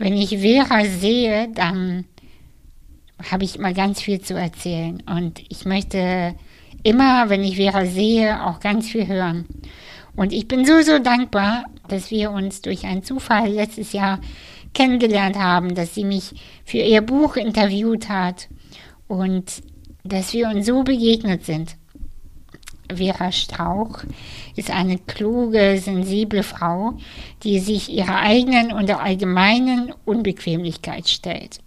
wenn ich Vera sehe, dann habe ich immer ganz viel zu erzählen. Und ich möchte immer, wenn ich Vera sehe, auch ganz viel hören. Und ich bin so, so dankbar, dass wir uns durch einen Zufall letztes Jahr kennengelernt haben, dass sie mich für ihr Buch interviewt hat und dass wir uns so begegnet sind. Vera Strauch ist eine kluge, sensible Frau, die sich ihrer eigenen und der allgemeinen Unbequemlichkeit stellt.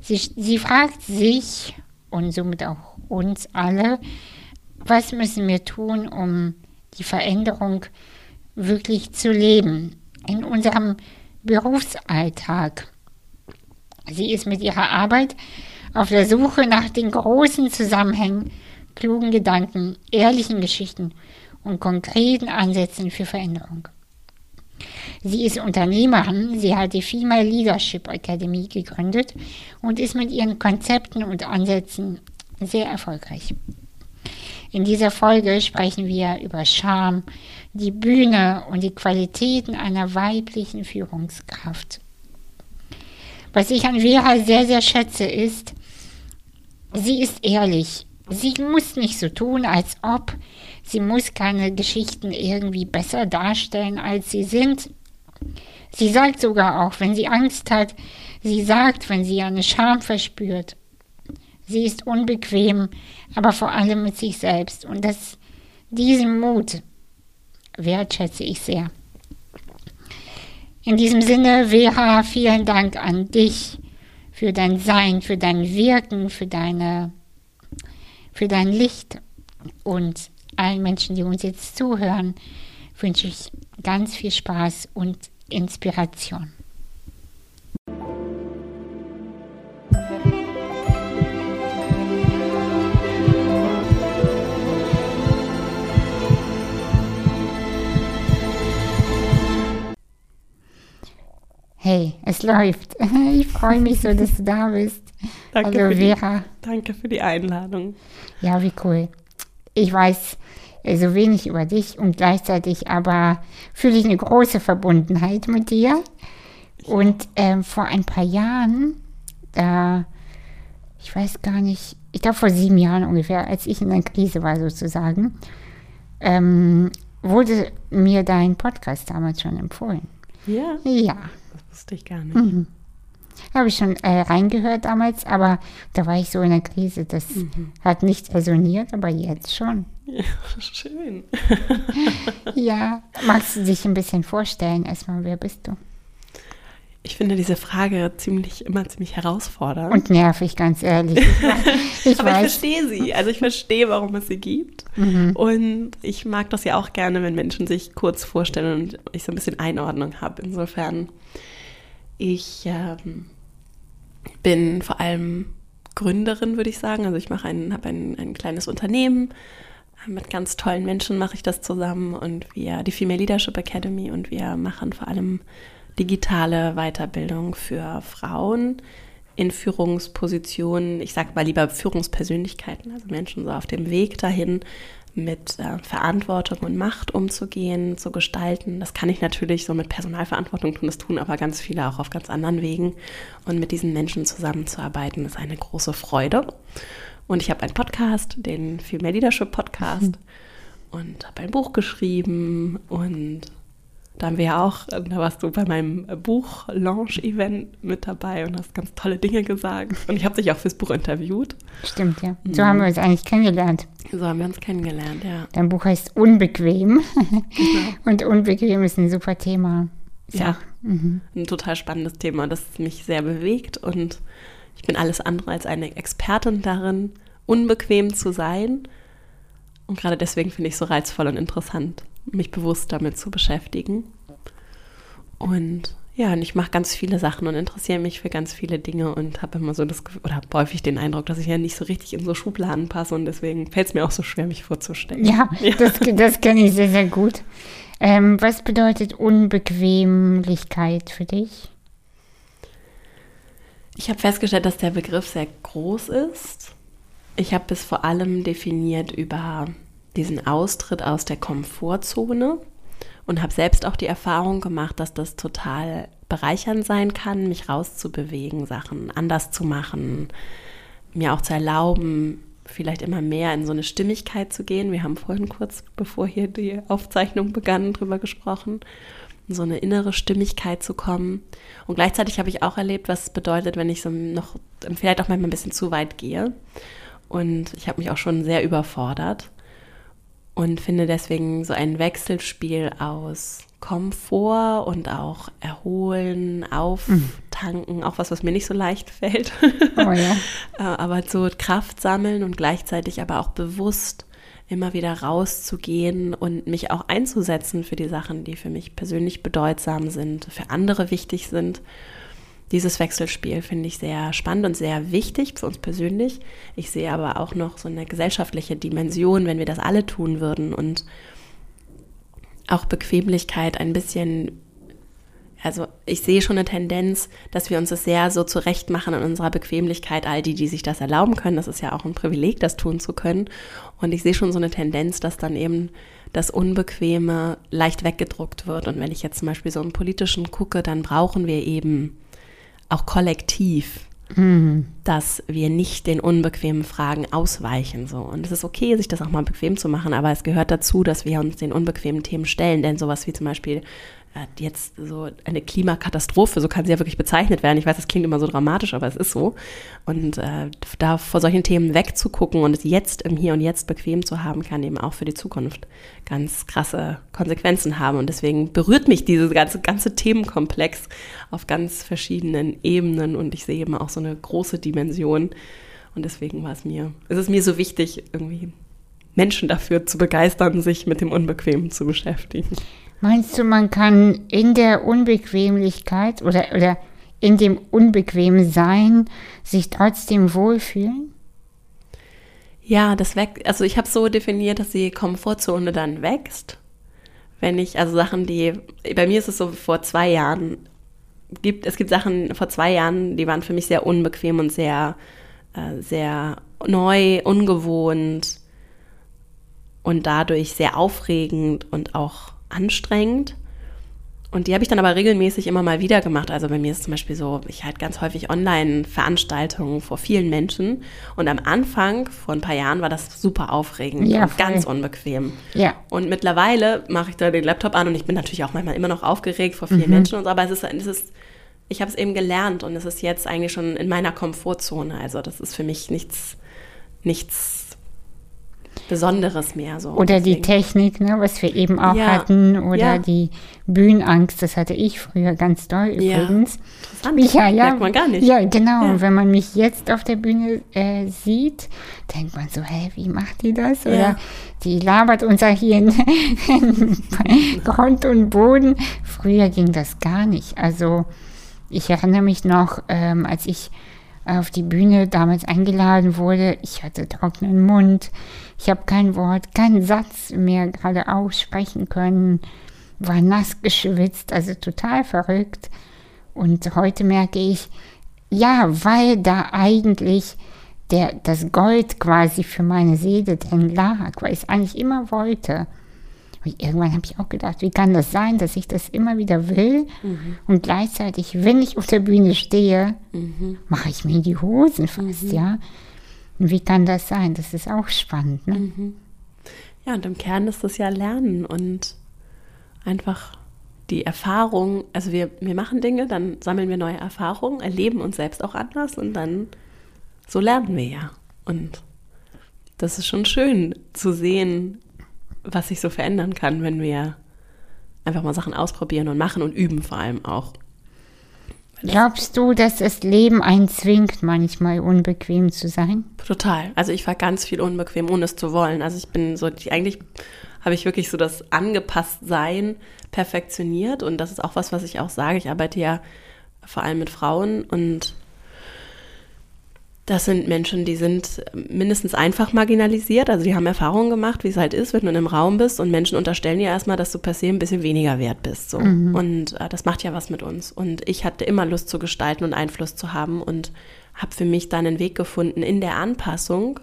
Sie, sie fragt sich und somit auch uns alle, was müssen wir tun, um die Veränderung wirklich zu leben in unserem Berufsalltag. Sie ist mit ihrer Arbeit auf der Suche nach den großen Zusammenhängen, klugen Gedanken, ehrlichen Geschichten und konkreten Ansätzen für Veränderung. Sie ist Unternehmerin, sie hat die Female Leadership Academy gegründet und ist mit ihren Konzepten und Ansätzen sehr erfolgreich. In dieser Folge sprechen wir über Charme, die Bühne und die Qualitäten einer weiblichen Führungskraft. Was ich an Vera sehr, sehr schätze, ist, sie ist ehrlich. Sie muss nicht so tun, als ob. Sie muss keine Geschichten irgendwie besser darstellen, als sie sind. Sie sagt sogar auch, wenn sie Angst hat, sie sagt, wenn sie eine Scham verspürt. Sie ist unbequem, aber vor allem mit sich selbst. Und das, diesen Mut wertschätze ich sehr. In diesem Sinne, Vera, vielen Dank an dich für dein Sein, für dein Wirken, für deine, für dein Licht und allen Menschen, die uns jetzt zuhören, wünsche ich ganz viel Spaß und Inspiration. Hey, es läuft. Ich freue mich so, dass du da bist. Danke, Hallo, für Vera. Die, danke für die Einladung. Ja, wie cool. Ich weiß so wenig über dich und gleichzeitig aber fühle ich eine große Verbundenheit mit dir. Und ähm, vor ein paar Jahren, da, ich weiß gar nicht, ich glaube vor sieben Jahren ungefähr, als ich in der Krise war sozusagen, ähm, wurde mir dein Podcast damals schon empfohlen. Ja. Ja wusste ich gar nicht. Mhm. Habe ich schon äh, reingehört damals, aber da war ich so in der Krise. Das mhm. hat nicht resoniert, aber jetzt schon. Ja, schön. ja, magst du dich ein bisschen vorstellen? Erstmal, wer bist du? Ich finde diese Frage ziemlich immer ziemlich herausfordernd. Und nervig, ganz ehrlich. Ich, Aber weiß. ich verstehe sie. Also ich verstehe, warum es sie gibt. Mhm. Und ich mag das ja auch gerne, wenn Menschen sich kurz vorstellen und ich so ein bisschen Einordnung habe. Insofern ich ähm, bin vor allem Gründerin, würde ich sagen. Also ich mache ein, habe ein, ein kleines Unternehmen. Mit ganz tollen Menschen mache ich das zusammen und wir, die Female Leadership Academy, und wir machen vor allem digitale Weiterbildung für Frauen in Führungspositionen. Ich sage mal lieber Führungspersönlichkeiten, also Menschen so auf dem Weg dahin, mit äh, Verantwortung und Macht umzugehen, zu gestalten. Das kann ich natürlich so mit Personalverantwortung tun, das tun aber ganz viele auch auf ganz anderen Wegen. Und mit diesen Menschen zusammenzuarbeiten, ist eine große Freude. Und ich habe einen Podcast, den Female Leadership Podcast, mhm. und habe ein Buch geschrieben und da haben wir ja auch, da warst du bei meinem Buch-Launch-Event mit dabei und hast ganz tolle Dinge gesagt. Und ich habe dich auch fürs Buch interviewt. Stimmt, ja. So mhm. haben wir uns eigentlich kennengelernt. So haben wir uns kennengelernt, ja. Dein Buch heißt Unbequem. Genau. Und unbequem ist ein super Thema. Ist ja, mhm. ein total spannendes Thema, das mich sehr bewegt. Und ich bin alles andere als eine Expertin darin, unbequem zu sein. Und gerade deswegen finde ich es so reizvoll und interessant mich bewusst damit zu beschäftigen. Und ja, und ich mache ganz viele Sachen und interessiere mich für ganz viele Dinge und habe immer so das Gefühl, oder habe häufig den Eindruck, dass ich ja nicht so richtig in so Schubladen passe und deswegen fällt es mir auch so schwer, mich vorzustellen. Ja, ja. das, das kenne ich sehr, sehr gut. Ähm, was bedeutet Unbequemlichkeit für dich? Ich habe festgestellt, dass der Begriff sehr groß ist. Ich habe es vor allem definiert über diesen Austritt aus der Komfortzone und habe selbst auch die Erfahrung gemacht, dass das total bereichernd sein kann, mich rauszubewegen, Sachen anders zu machen, mir auch zu erlauben, vielleicht immer mehr in so eine Stimmigkeit zu gehen. Wir haben vorhin kurz, bevor hier die Aufzeichnung begann, drüber gesprochen, in so eine innere Stimmigkeit zu kommen. Und gleichzeitig habe ich auch erlebt, was es bedeutet, wenn ich so noch vielleicht auch manchmal ein bisschen zu weit gehe. Und ich habe mich auch schon sehr überfordert und finde deswegen so ein Wechselspiel aus Komfort und auch erholen, auftanken, auch was, was mir nicht so leicht fällt. Oh ja. Äh, aber so Kraft sammeln und gleichzeitig aber auch bewusst immer wieder rauszugehen und mich auch einzusetzen für die Sachen, die für mich persönlich bedeutsam sind, für andere wichtig sind. Dieses Wechselspiel finde ich sehr spannend und sehr wichtig für uns persönlich. Ich sehe aber auch noch so eine gesellschaftliche Dimension, wenn wir das alle tun würden und auch Bequemlichkeit ein bisschen, also ich sehe schon eine Tendenz, dass wir uns das sehr so zurecht machen in unserer Bequemlichkeit, all die, die sich das erlauben können. Das ist ja auch ein Privileg, das tun zu können. Und ich sehe schon so eine Tendenz, dass dann eben das Unbequeme leicht weggedruckt wird. Und wenn ich jetzt zum Beispiel so im Politischen gucke, dann brauchen wir eben auch kollektiv mhm. dass wir nicht den unbequemen Fragen ausweichen. So. Und es ist okay, sich das auch mal bequem zu machen, aber es gehört dazu, dass wir uns den unbequemen Themen stellen. Denn sowas wie zum Beispiel jetzt so eine Klimakatastrophe, so kann sie ja wirklich bezeichnet werden. Ich weiß, das klingt immer so dramatisch, aber es ist so. Und äh, da vor solchen Themen wegzugucken und es jetzt im Hier und Jetzt bequem zu haben, kann eben auch für die Zukunft ganz krasse Konsequenzen haben. Und deswegen berührt mich dieses ganze, ganze Themenkomplex auf ganz verschiedenen Ebenen und ich sehe eben auch so eine große Dimension. Und deswegen war es mir, ist es mir so wichtig, irgendwie Menschen dafür zu begeistern, sich mit dem Unbequemen zu beschäftigen. Meinst du, man kann in der Unbequemlichkeit oder, oder in dem unbequemen Sein sich trotzdem wohlfühlen? Ja, das wächst, also ich habe so definiert, dass die Komfortzone dann wächst. Wenn ich, also Sachen, die, bei mir ist es so vor zwei Jahren, gibt, es gibt Sachen vor zwei Jahren, die waren für mich sehr unbequem und sehr, äh, sehr neu, ungewohnt und dadurch sehr aufregend und auch anstrengend. Und die habe ich dann aber regelmäßig immer mal wieder gemacht. Also bei mir ist zum Beispiel so, ich halte ganz häufig Online-Veranstaltungen vor vielen Menschen. Und am Anfang, vor ein paar Jahren, war das super aufregend ja, und ganz unbequem. Ja. Und mittlerweile mache ich da den Laptop an und ich bin natürlich auch manchmal immer noch aufgeregt vor vielen mhm. Menschen und so, aber es ist, es ist ich habe es eben gelernt und es ist jetzt eigentlich schon in meiner Komfortzone. Also das ist für mich nichts, nichts Besonderes mehr. So. Oder die Technik, ne, was wir eben auch ja, hatten, oder ja. die Bühnenangst, das hatte ich früher ganz doll übrigens. Ja, interessant. Ja, ja. Merkt man gar nicht. Ja, genau. Und wenn man mich jetzt auf der Bühne äh, sieht, denkt man so, hä, wie macht die das? Oder die labert uns ja hier in, in Grund und Boden. Früher ging das gar nicht. Also ich erinnere mich noch, ähm, als ich auf die Bühne damals eingeladen wurde, ich hatte trockenen Mund, ich habe kein Wort, keinen Satz mehr gerade aussprechen können, war nass geschwitzt, also total verrückt. Und heute merke ich, ja, weil da eigentlich der, das Gold quasi für meine Seele drin lag, weil ich es eigentlich immer wollte. Und irgendwann habe ich auch gedacht, wie kann das sein, dass ich das immer wieder will mhm. und gleichzeitig, wenn ich auf der Bühne stehe, mhm. mache ich mir die Hosen fast, mhm. ja. Und wie kann das sein? Das ist auch spannend, ne? Mhm. Ja, und im Kern ist das ja Lernen und einfach die Erfahrung, also wir, wir machen Dinge, dann sammeln wir neue Erfahrungen, erleben uns selbst auch anders und dann so lernen wir ja. Und das ist schon schön zu sehen, was sich so verändern kann, wenn wir einfach mal Sachen ausprobieren und machen und üben vor allem auch. Glaubst du, dass das Leben einen zwingt, manchmal unbequem zu sein? Total. Also ich war ganz viel unbequem, ohne es zu wollen. Also ich bin so, eigentlich habe ich wirklich so das Angepasstsein perfektioniert und das ist auch was, was ich auch sage. Ich arbeite ja vor allem mit Frauen und das sind Menschen, die sind mindestens einfach marginalisiert, also die haben Erfahrungen gemacht, wie es halt ist, wenn du in einem Raum bist und Menschen unterstellen dir erstmal, dass du per se ein bisschen weniger wert bist. So. Mhm. Und äh, das macht ja was mit uns. Und ich hatte immer Lust zu gestalten und Einfluss zu haben und habe für mich dann einen Weg gefunden, in der Anpassung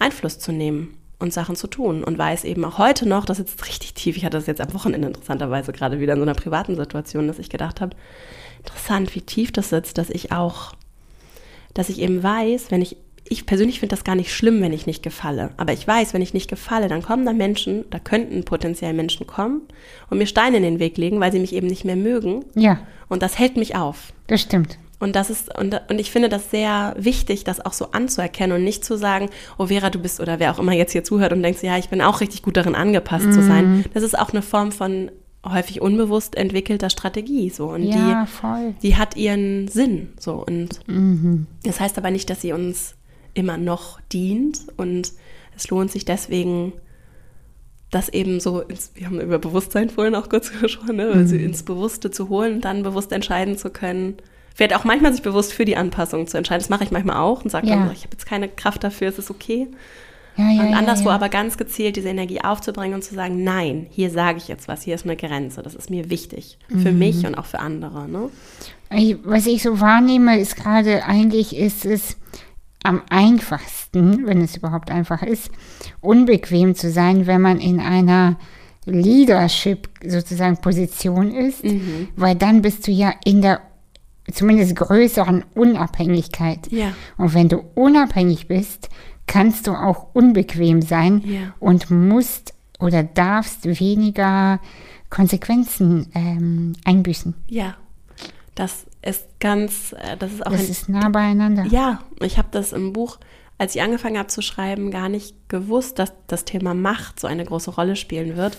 Einfluss zu nehmen und Sachen zu tun und weiß eben auch heute noch, das ist jetzt richtig tief, ich hatte das jetzt am Wochenende interessanterweise gerade wieder in so einer privaten Situation, dass ich gedacht habe, interessant, wie tief das sitzt, dass ich auch, dass ich eben weiß, wenn ich, ich persönlich finde das gar nicht schlimm, wenn ich nicht gefalle. Aber ich weiß, wenn ich nicht gefalle, dann kommen da Menschen, da könnten potenziell Menschen kommen und mir Steine in den Weg legen, weil sie mich eben nicht mehr mögen. Ja. Und das hält mich auf. Das stimmt. Und das ist, und, und ich finde das sehr wichtig, das auch so anzuerkennen und nicht zu sagen, oh Vera, du bist, oder wer auch immer jetzt hier zuhört und denkst, ja, ich bin auch richtig gut darin angepasst mhm. zu sein. Mhm. Das ist auch eine Form von häufig unbewusst entwickelter Strategie, so. Und ja, die, voll. die hat ihren Sinn, so. Und mhm. das heißt aber nicht, dass sie uns immer noch dient und es lohnt sich deswegen, das eben so, ins, wir haben über Bewusstsein vorhin auch kurz gesprochen, ne? also mhm. ins Bewusste zu holen und dann bewusst entscheiden zu können, werde auch manchmal sich bewusst für die Anpassung zu entscheiden. Das mache ich manchmal auch und sage ja. dann, ich habe jetzt keine Kraft dafür, es ist okay. Ja, ja, und anderswo ja, aber ganz gezielt diese Energie aufzubringen und zu sagen, nein, hier sage ich jetzt was, hier ist eine Grenze, das ist mir wichtig. Für mhm. mich und auch für andere. Ne? Was ich so wahrnehme, ist gerade eigentlich ist es am einfachsten, wenn es überhaupt einfach ist, unbequem zu sein, wenn man in einer Leadership sozusagen Position ist, mhm. weil dann bist du ja in der zumindest größeren Unabhängigkeit. Ja. Und wenn du unabhängig bist, kannst du auch unbequem sein ja. und musst oder darfst weniger Konsequenzen ähm, einbüßen. Ja, das ist ganz, äh, das ist auch. Das ist nah beieinander. Ja, ich habe das im Buch, als ich angefangen habe zu schreiben, gar nicht gewusst, dass das Thema Macht so eine große Rolle spielen wird.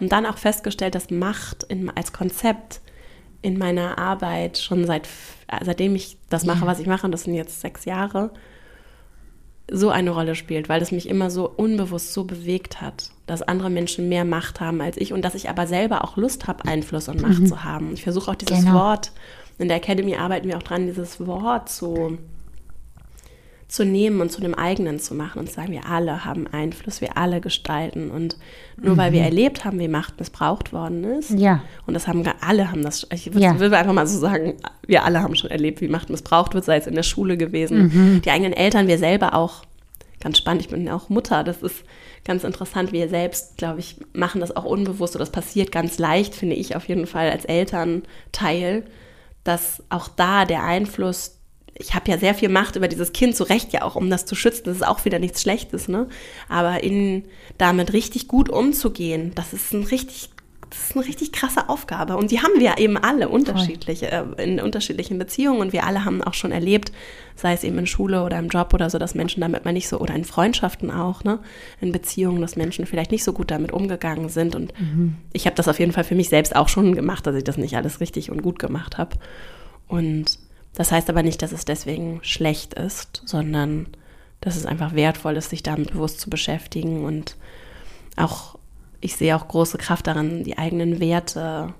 Und dann auch festgestellt, dass Macht in, als Konzept in meiner Arbeit schon seit, seitdem ich das mache, was ich mache, und das sind jetzt sechs Jahre, so eine Rolle spielt, weil es mich immer so unbewusst so bewegt hat, dass andere Menschen mehr Macht haben als ich und dass ich aber selber auch Lust habe, Einfluss und Macht mhm. zu haben. Ich versuche auch dieses genau. Wort, in der Academy arbeiten wir auch dran, dieses Wort zu zu nehmen und zu dem eigenen zu machen und zu sagen, wir alle haben Einfluss, wir alle gestalten. Und nur mhm. weil wir mhm. erlebt haben, wie Macht missbraucht worden ist, ja. und das haben wir alle haben das, ich würde, ja. einfach mal so sagen, wir alle haben schon erlebt, wie Macht missbraucht wird, sei es in der Schule gewesen, mhm. die eigenen Eltern, wir selber auch. Ganz spannend, ich bin ja auch Mutter, das ist ganz interessant. Wir selbst, glaube ich, machen das auch unbewusst oder das passiert ganz leicht, finde ich auf jeden Fall als Elternteil, dass auch da der Einfluss ich habe ja sehr viel Macht über dieses Kind, zu Recht ja auch, um das zu schützen. Das ist auch wieder nichts Schlechtes, ne? Aber in, damit richtig gut umzugehen, das ist ein richtig, das ist eine richtig krasse Aufgabe. Und die haben wir eben alle unterschiedliche, äh, in unterschiedlichen Beziehungen. Und wir alle haben auch schon erlebt, sei es eben in Schule oder im Job oder so, dass Menschen damit mal nicht so, oder in Freundschaften auch, ne? In Beziehungen, dass Menschen vielleicht nicht so gut damit umgegangen sind. Und mhm. ich habe das auf jeden Fall für mich selbst auch schon gemacht, dass ich das nicht alles richtig und gut gemacht habe. Und das heißt aber nicht, dass es deswegen schlecht ist, sondern dass es einfach wertvoll ist, sich damit bewusst zu beschäftigen und auch, ich sehe auch große Kraft darin, die eigenen Werte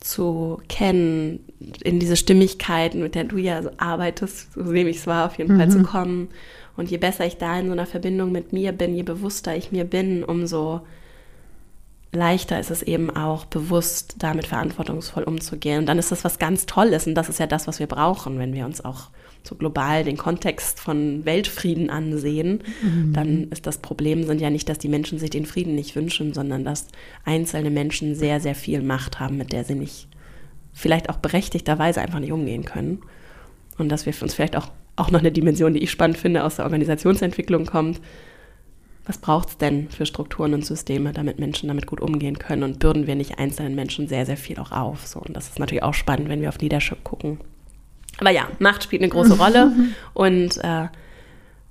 zu kennen, in diese Stimmigkeit, mit der du ja arbeitest, so nehme ich es wahr, auf jeden mhm. Fall zu mhm. kommen. Und je besser ich da in so einer Verbindung mit mir bin, je bewusster ich mir bin, umso leichter ist es eben auch bewusst damit verantwortungsvoll umzugehen. Und dann ist das was ganz Tolles und das ist ja das, was wir brauchen, wenn wir uns auch so global den Kontext von Weltfrieden ansehen, mhm. dann ist das Problem sind ja nicht, dass die Menschen sich den Frieden nicht wünschen, sondern dass einzelne Menschen sehr, sehr viel Macht haben, mit der sie nicht vielleicht auch berechtigterweise einfach nicht umgehen können. Und dass wir für uns vielleicht auch, auch noch eine Dimension, die ich spannend finde, aus der Organisationsentwicklung kommt, was braucht es denn für Strukturen und Systeme, damit Menschen damit gut umgehen können und bürden wir nicht einzelnen Menschen sehr, sehr viel auch auf. So, und das ist natürlich auch spannend, wenn wir auf Leadership gucken. Aber ja, Macht spielt eine große Rolle und, äh,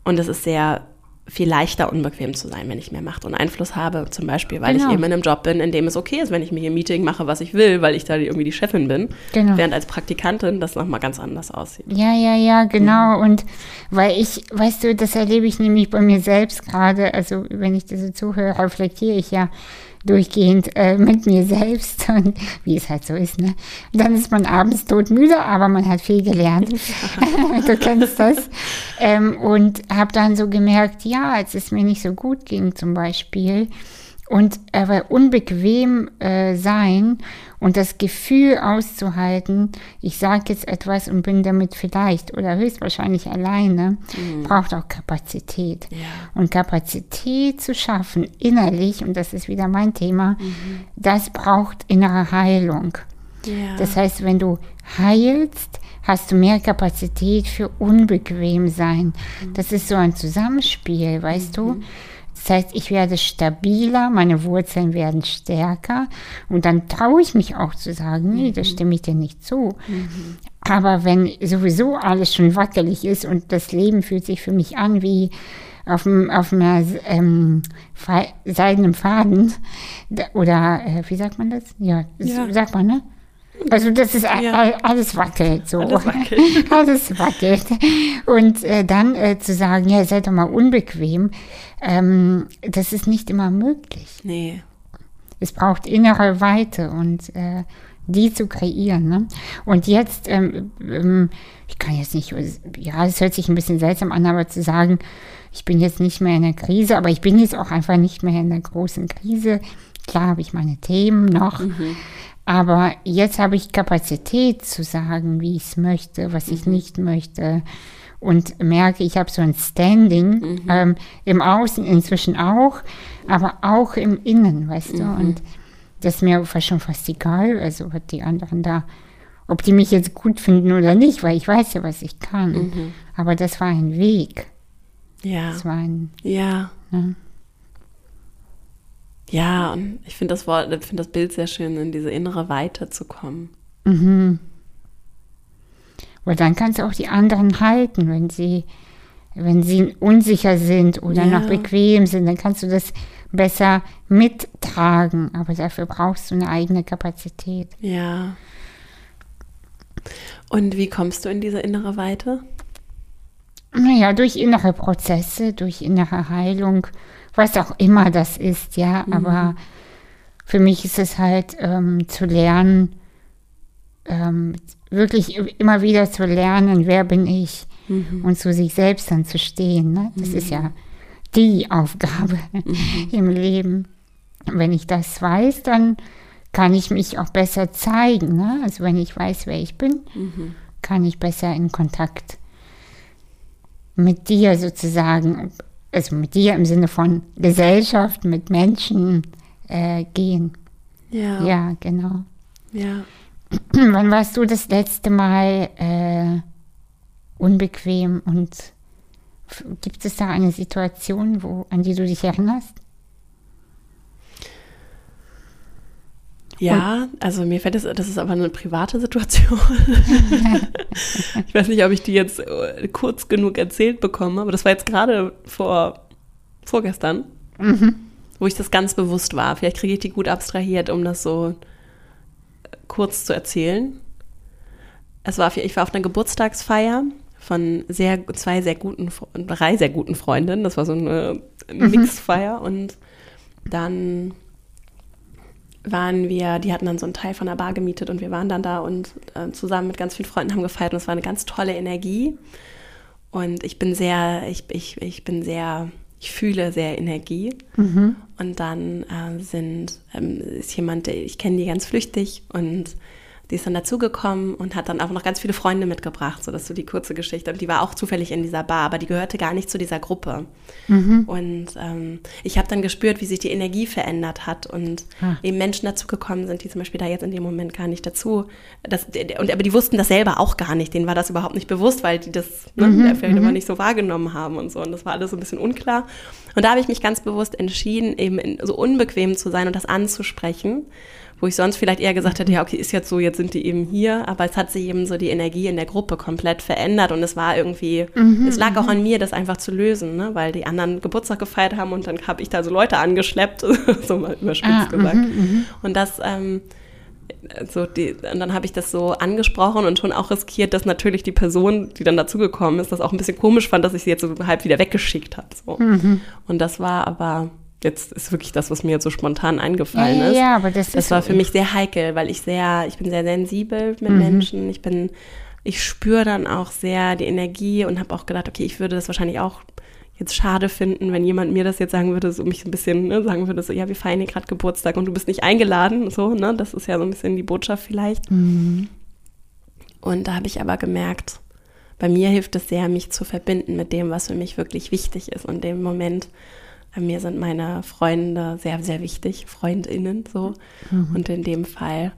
und es ist sehr viel leichter unbequem zu sein, wenn ich mehr Macht und Einfluss habe. Zum Beispiel, weil genau. ich eben in einem Job bin, in dem es okay ist, wenn ich mir hier ein Meeting mache, was ich will, weil ich da irgendwie die Chefin bin. Genau. Während als Praktikantin das nochmal ganz anders aussieht. Ja, ja, ja, genau. Mhm. Und weil ich, weißt du, das erlebe ich nämlich bei mir selbst gerade. Also, wenn ich das so zuhöre, reflektiere ich ja durchgehend äh, mit mir selbst und wie es halt so ist. Ne? dann ist man abends todmüde, aber man hat viel gelernt. du kennst das. Ähm, und habe dann so gemerkt, ja, als es mir nicht so gut ging zum Beispiel, und aber unbequem äh, sein und das Gefühl auszuhalten, ich sage jetzt etwas und bin damit vielleicht oder höchstwahrscheinlich alleine, mhm. braucht auch Kapazität. Ja. Und Kapazität zu schaffen, innerlich, und das ist wieder mein Thema, mhm. das braucht innere Heilung. Ja. Das heißt, wenn du heilst, hast du mehr Kapazität für unbequem sein. Mhm. Das ist so ein Zusammenspiel, weißt mhm. du? Das heißt, ich werde stabiler, meine Wurzeln werden stärker und dann traue ich mich auch zu sagen, nee, das mhm. stimme ich dir nicht zu. Mhm. Aber wenn sowieso alles schon wackelig ist und das Leben fühlt sich für mich an wie auf, auf einer ähm, seidenen Faden oder äh, wie sagt man das? Ja, ja. sagt man, ne? Also das ist ja. alles wackelt so. Alles wackelt. alles wackelt. Und äh, dann äh, zu sagen, ja, seid doch mal unbequem, ähm, das ist nicht immer möglich. Nee. Es braucht innere Weite und äh, die zu kreieren. Ne? Und jetzt, ähm, ähm, ich kann jetzt nicht, ja, es hört sich ein bisschen seltsam an, aber zu sagen, ich bin jetzt nicht mehr in der Krise, aber ich bin jetzt auch einfach nicht mehr in der großen Krise. Klar habe ich meine Themen noch, mhm. Aber jetzt habe ich Kapazität zu sagen, wie ich es möchte, was ich mhm. nicht möchte. Und merke, ich habe so ein Standing mhm. ähm, im Außen inzwischen auch, aber auch im Innen, weißt du. Mhm. Und das ist mir schon fast egal, also was die anderen da, ob die mich jetzt gut finden oder nicht, weil ich weiß ja, was ich kann. Mhm. Aber das war ein Weg. Ja. Das war ein. Ja. Ne? Ja, und ich finde das Wort, ich finde das Bild sehr schön, in diese innere Weite zu kommen. Mhm. Weil dann kannst du auch die anderen halten, wenn sie, wenn sie unsicher sind oder ja. noch bequem sind, dann kannst du das besser mittragen. Aber dafür brauchst du eine eigene Kapazität. Ja. Und wie kommst du in diese innere Weite? Naja, durch innere Prozesse, durch innere Heilung, was auch immer das ist, ja. Mhm. Aber für mich ist es halt ähm, zu lernen, ähm, wirklich immer wieder zu lernen, wer bin ich mhm. und zu sich selbst dann zu stehen. Ne? Das mhm. ist ja die Aufgabe mhm. im Leben. Wenn ich das weiß, dann kann ich mich auch besser zeigen. Ne? Also wenn ich weiß, wer ich bin, mhm. kann ich besser in Kontakt mit dir sozusagen, also mit dir im Sinne von Gesellschaft, mit Menschen äh, gehen. Ja. Ja, genau. Ja. Wann warst du das letzte Mal äh, unbequem und gibt es da eine Situation, wo, an die du dich erinnerst? Ja, also mir fällt es, das ist aber eine private Situation. ich weiß nicht, ob ich die jetzt äh, kurz genug erzählt bekomme, aber das war jetzt gerade vor vorgestern, mhm. wo ich das ganz bewusst war. Vielleicht kriege ich die gut abstrahiert, um das so äh, kurz zu erzählen. Es war, ich war auf einer Geburtstagsfeier von sehr, zwei sehr guten, drei sehr guten Freundinnen. Das war so eine. Mixfeier mhm. und dann waren wir, die hatten dann so einen Teil von der Bar gemietet und wir waren dann da und äh, zusammen mit ganz vielen Freunden haben gefeiert und es war eine ganz tolle Energie. Und ich bin sehr, ich, ich, ich bin sehr, ich fühle sehr Energie. Mhm. Und dann äh, sind, ähm, ist jemand, ich kenne die ganz flüchtig und die ist dann dazugekommen und hat dann auch noch ganz viele Freunde mitgebracht, so dass so die kurze Geschichte. Die war auch zufällig in dieser Bar, aber die gehörte gar nicht zu dieser Gruppe. Mhm. Und ähm, ich habe dann gespürt, wie sich die Energie verändert hat und ah. eben Menschen dazugekommen sind, die zum Beispiel da jetzt in dem Moment gar nicht dazu. Das, und aber die wussten das selber auch gar nicht. Denen war das überhaupt nicht bewusst, weil die das ne, mhm. vielleicht immer mhm. nicht so wahrgenommen haben und so. Und das war alles so ein bisschen unklar. Und da habe ich mich ganz bewusst entschieden, eben so unbequem zu sein und das anzusprechen wo ich sonst vielleicht eher gesagt hätte, ja, okay, ist jetzt so, jetzt sind die eben hier, aber es hat sich eben so die Energie in der Gruppe komplett verändert und es war irgendwie, mhm, es lag auch mhm. an mir, das einfach zu lösen, ne? weil die anderen Geburtstag gefeiert haben und dann habe ich da so Leute angeschleppt, so mal überspitzt ah, gesagt. Mhm, mhm, und das, ähm, so die, und dann habe ich das so angesprochen und schon auch riskiert, dass natürlich die Person, die dann dazugekommen ist, das auch ein bisschen komisch fand, dass ich sie jetzt so halb wieder weggeschickt habe. So. Mhm. Und das war aber jetzt ist wirklich das, was mir jetzt so spontan eingefallen ja, ist. Ja, aber das, das war für mich sehr heikel, weil ich sehr, ich bin sehr sensibel mit mhm. Menschen. Ich bin, ich spüre dann auch sehr die Energie und habe auch gedacht, okay, ich würde das wahrscheinlich auch jetzt schade finden, wenn jemand mir das jetzt sagen würde, so mich ein bisschen ne, sagen würde, so ja, wir feiern hier gerade Geburtstag und du bist nicht eingeladen, so, ne? Das ist ja so ein bisschen die Botschaft vielleicht. Mhm. Und da habe ich aber gemerkt, bei mir hilft es sehr, mich zu verbinden mit dem, was für mich wirklich wichtig ist und dem Moment mir sind meine Freunde sehr, sehr wichtig, Freundinnen so. Mhm. Und in dem Fall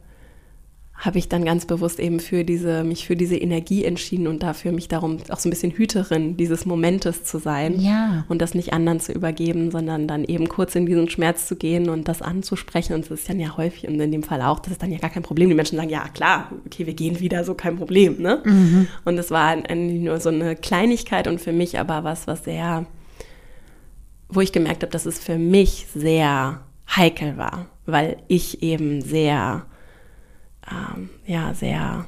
habe ich dann ganz bewusst eben für diese, mich für diese Energie entschieden und dafür mich darum auch so ein bisschen Hüterin dieses Momentes zu sein ja. und das nicht anderen zu übergeben, sondern dann eben kurz in diesen Schmerz zu gehen und das anzusprechen. Und das ist dann ja häufig und in dem Fall auch, das ist dann ja gar kein Problem. Die Menschen sagen, ja klar, okay, wir gehen wieder, so kein Problem. Ne? Mhm. Und es war nur so eine Kleinigkeit und für mich aber was, was sehr, wo ich gemerkt habe, dass es für mich sehr heikel war, weil ich eben sehr ähm, ja, sehr,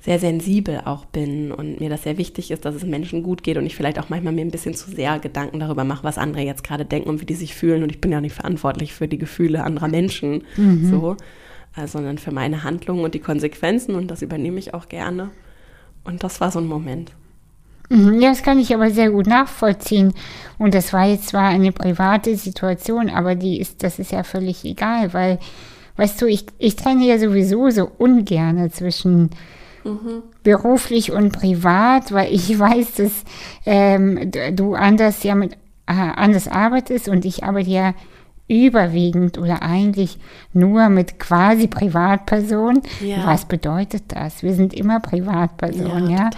sehr sensibel auch bin und mir das sehr wichtig ist, dass es Menschen gut geht und ich vielleicht auch manchmal mir ein bisschen zu sehr Gedanken darüber mache, was andere jetzt gerade denken und wie die sich fühlen. Und ich bin ja nicht verantwortlich für die Gefühle anderer Menschen, mhm. so, äh, sondern für meine Handlungen und die Konsequenzen und das übernehme ich auch gerne. Und das war so ein Moment. Mhm, ja, das kann ich aber sehr gut nachvollziehen. Und das war jetzt zwar eine private Situation, aber die ist, das ist ja völlig egal, weil Weißt du, ich, ich trenne ja sowieso so ungern zwischen mhm. beruflich und privat, weil ich weiß, dass ähm, du anders ja mit äh, anders arbeitest und ich arbeite ja überwiegend oder eigentlich nur mit quasi Privatpersonen. Ja. Was bedeutet das? Wir sind immer Privatpersonen, ja. ja?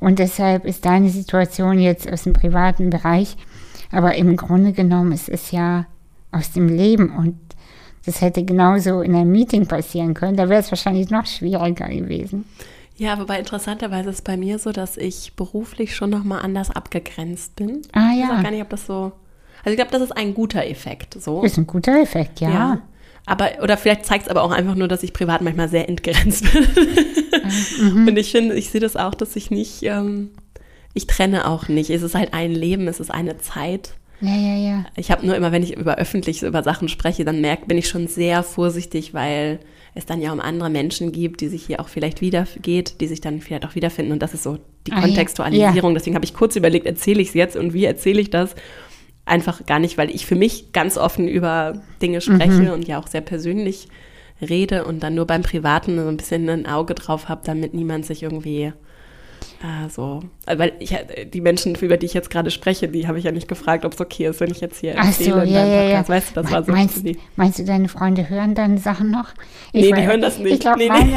Und deshalb ist deine Situation jetzt aus dem privaten Bereich, aber im Grunde genommen ist es ja aus dem Leben und das hätte genauso in einem Meeting passieren können. Da wäre es wahrscheinlich noch schwieriger gewesen. Ja, wobei interessanterweise ist bei mir so, dass ich beruflich schon nochmal anders abgegrenzt bin. Ah ja. Ich weiß gar nicht, ob das so. Also ich glaube, das ist ein guter Effekt. So. Ist ein guter Effekt, ja. ja. Aber, oder vielleicht zeigt es aber auch einfach nur, dass ich privat manchmal sehr entgrenzt bin. mhm. Und ich finde, ich sehe das auch, dass ich nicht, ähm, ich trenne auch nicht. Es ist halt ein Leben, es ist eine Zeit. Ja, ja, ja. Ich habe nur immer, wenn ich über öffentlich über Sachen spreche, dann merk, bin ich schon sehr vorsichtig, weil es dann ja um andere Menschen gibt, die sich hier auch vielleicht wiedergeht, die sich dann vielleicht auch wiederfinden. Und das ist so die ah, Kontextualisierung. Ja. Deswegen habe ich kurz überlegt, erzähle ich es jetzt und wie erzähle ich das? Einfach gar nicht, weil ich für mich ganz offen über Dinge spreche mhm. und ja auch sehr persönlich rede und dann nur beim Privaten so ein bisschen ein Auge drauf habe, damit niemand sich irgendwie. Also, weil ich, die Menschen, über die ich jetzt gerade spreche, die habe ich ja nicht gefragt, ob es okay ist, wenn ich jetzt hier Ach erzähle so, ja, ja, ja. Weißt du, das war so meinst, meinst du, deine Freunde hören deine Sachen noch? Ich nee, die hören das nicht. Ich, glaub, nee, meine,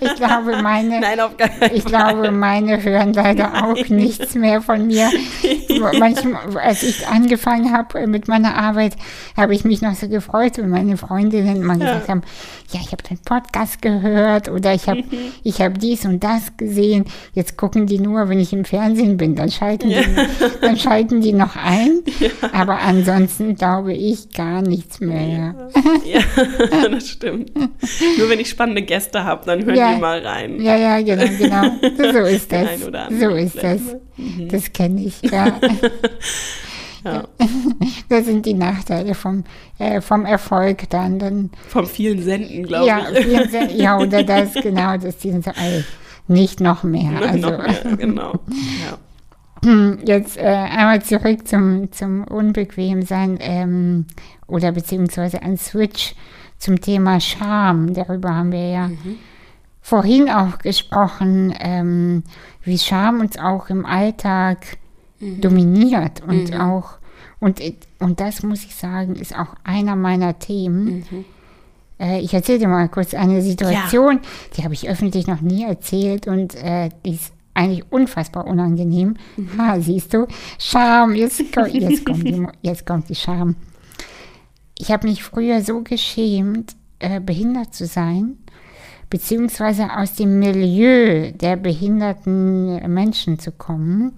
ich glaube, meine, Nein, auf gar ich glaube, meine hören leider auch nichts mehr von mir. Manchmal, als ich angefangen habe mit meiner Arbeit, habe ich mich noch so gefreut, wenn meine Freundinnen mal gesagt haben, ja, ich habe den Podcast gehört oder ich habe ich hab dies und das gesehen. Jetzt gucken die nur, wenn ich im Fernsehen bin, dann schalten, ja. die, dann schalten die noch ein. Ja. Aber ansonsten glaube ich gar nichts mehr. Ja, ja das stimmt. Nur wenn ich spannende Gäste habe, dann hören die mal rein. Ja, ja, genau, genau. So ist das. So ist das. Mhm. Das kenne ich, ja. Ja. Das sind die Nachteile vom, äh, vom Erfolg dann, dann. Vom vielen Senden, glaube ja, ich. Sen ja, oder das, genau, das sind so, ey, nicht noch mehr. Also, noch mehr, genau. Ja. Jetzt äh, einmal zurück zum, zum Unbequemsein ähm, oder beziehungsweise ein Switch zum Thema Scham. Darüber haben wir ja mhm. vorhin auch gesprochen, ähm, wie Scham uns auch im Alltag mhm. dominiert und mhm. auch, und, und das muss ich sagen, ist auch einer meiner Themen. Äh, ich erzähle dir mal kurz eine Situation, ja. die habe ich öffentlich noch nie erzählt und äh, die ist eigentlich unfassbar unangenehm. Mhm. Ha, siehst du, Scham, jetzt, jetzt, kommt, die, jetzt kommt die Scham. Ich habe mich früher so geschämt, äh, behindert zu sein, beziehungsweise aus dem Milieu der behinderten Menschen zu kommen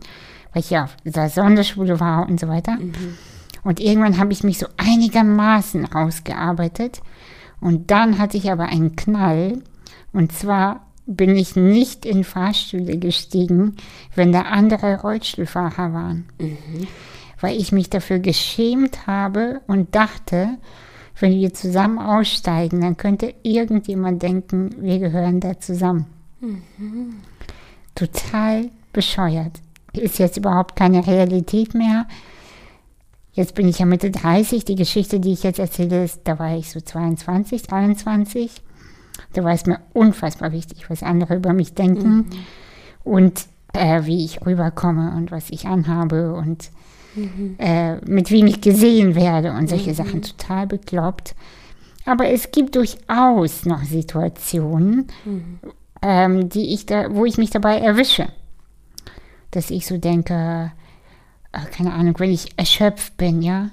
weil ich ja auf der Sonderschule war und so weiter. Mhm. Und irgendwann habe ich mich so einigermaßen rausgearbeitet. Und dann hatte ich aber einen Knall. Und zwar bin ich nicht in Fahrstühle gestiegen, wenn da andere Rollstuhlfahrer waren. Mhm. Weil ich mich dafür geschämt habe und dachte, wenn wir zusammen aussteigen, dann könnte irgendjemand denken, wir gehören da zusammen. Mhm. Total bescheuert ist jetzt überhaupt keine Realität mehr. Jetzt bin ich ja Mitte 30. Die Geschichte, die ich jetzt erzähle, ist, da war ich so 22, 23. Da war es mir unfassbar wichtig, was andere über mich denken mhm. und äh, wie ich rüberkomme und was ich anhabe und mhm. äh, mit wem ich gesehen werde und solche mhm. Sachen total bekloppt. Aber es gibt durchaus noch Situationen, mhm. ähm, die ich da, wo ich mich dabei erwische. Dass ich so denke, keine Ahnung, wenn ich erschöpft bin, ja,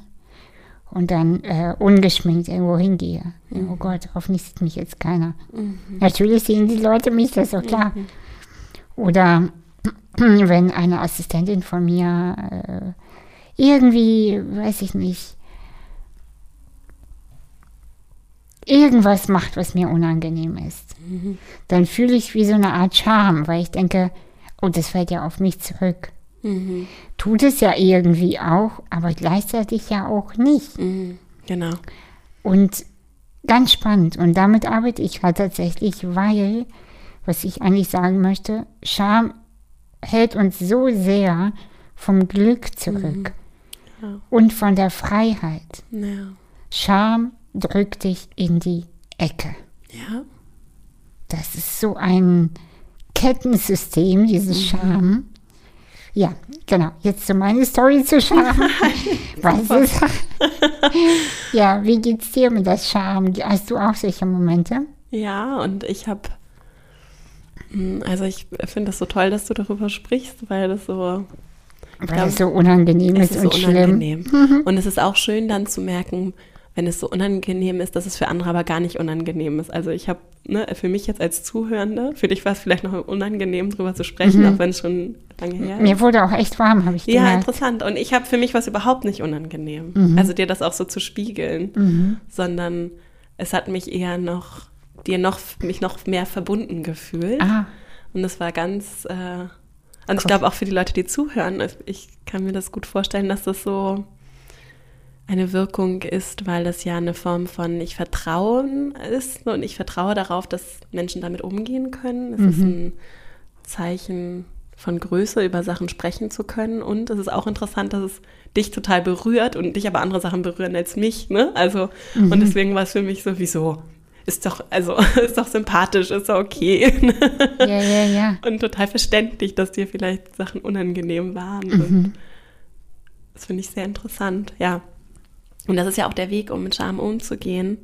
und dann äh, ungeschminkt irgendwo hingehe. Mhm. Oh Gott, hoffentlich sieht mich jetzt keiner. Mhm. Natürlich sehen die Leute mich, das ist doch klar. Mhm. Oder wenn eine Assistentin von mir äh, irgendwie, weiß ich nicht, irgendwas macht, was mir unangenehm ist, mhm. dann fühle ich wie so eine Art Charme, weil ich denke, oh, das fällt ja auf mich zurück. Mhm. Tut es ja irgendwie auch, aber gleichzeitig ja auch nicht. Mhm. Genau. Und ganz spannend. Und damit arbeite ich halt tatsächlich, weil, was ich eigentlich sagen möchte, Scham hält uns so sehr vom Glück zurück mhm. ja. und von der Freiheit. Ja. Scham drückt dich in die Ecke. Ja. Das ist so ein Kettensystem, dieses mhm. Scham. Ja, genau. Jetzt zu meiner Story zu Scham. Was ist? ja, wie geht's dir mit der Scham? Hast du auch solche Momente? Ja, und ich habe, hm, also ich finde es so toll, dass du darüber sprichst, weil das so weil glaub, es so unangenehm ist, ist und so unangenehm. schlimm. Und es ist auch schön dann zu merken, wenn es so unangenehm ist, dass es für andere aber gar nicht unangenehm ist. Also ich habe ne, für mich jetzt als Zuhörende, für dich war es vielleicht noch unangenehm, drüber zu sprechen, mhm. auch wenn es schon lange her ist. Mir wurde auch echt warm, habe ich gemerkt. Ja, interessant. Und ich habe für mich was überhaupt nicht unangenehm. Mhm. Also dir das auch so zu spiegeln, mhm. sondern es hat mich eher noch, dir noch, mich noch mehr verbunden gefühlt. Ah. Und das war ganz, äh, und ich glaube auch für die Leute, die zuhören, ich kann mir das gut vorstellen, dass das so eine Wirkung ist, weil das ja eine Form von ich vertraue ist und ich vertraue darauf, dass Menschen damit umgehen können. Es mhm. ist ein Zeichen von Größe, über Sachen sprechen zu können. Und es ist auch interessant, dass es dich total berührt und dich aber andere Sachen berühren als mich. Ne? Also, mhm. und deswegen war es für mich sowieso, ist doch, also, ist doch sympathisch, ist doch okay. Ja, ja, ja. Und total verständlich, dass dir vielleicht Sachen unangenehm waren. Mhm. Das finde ich sehr interessant, ja. Und das ist ja auch der Weg, um mit Scham umzugehen,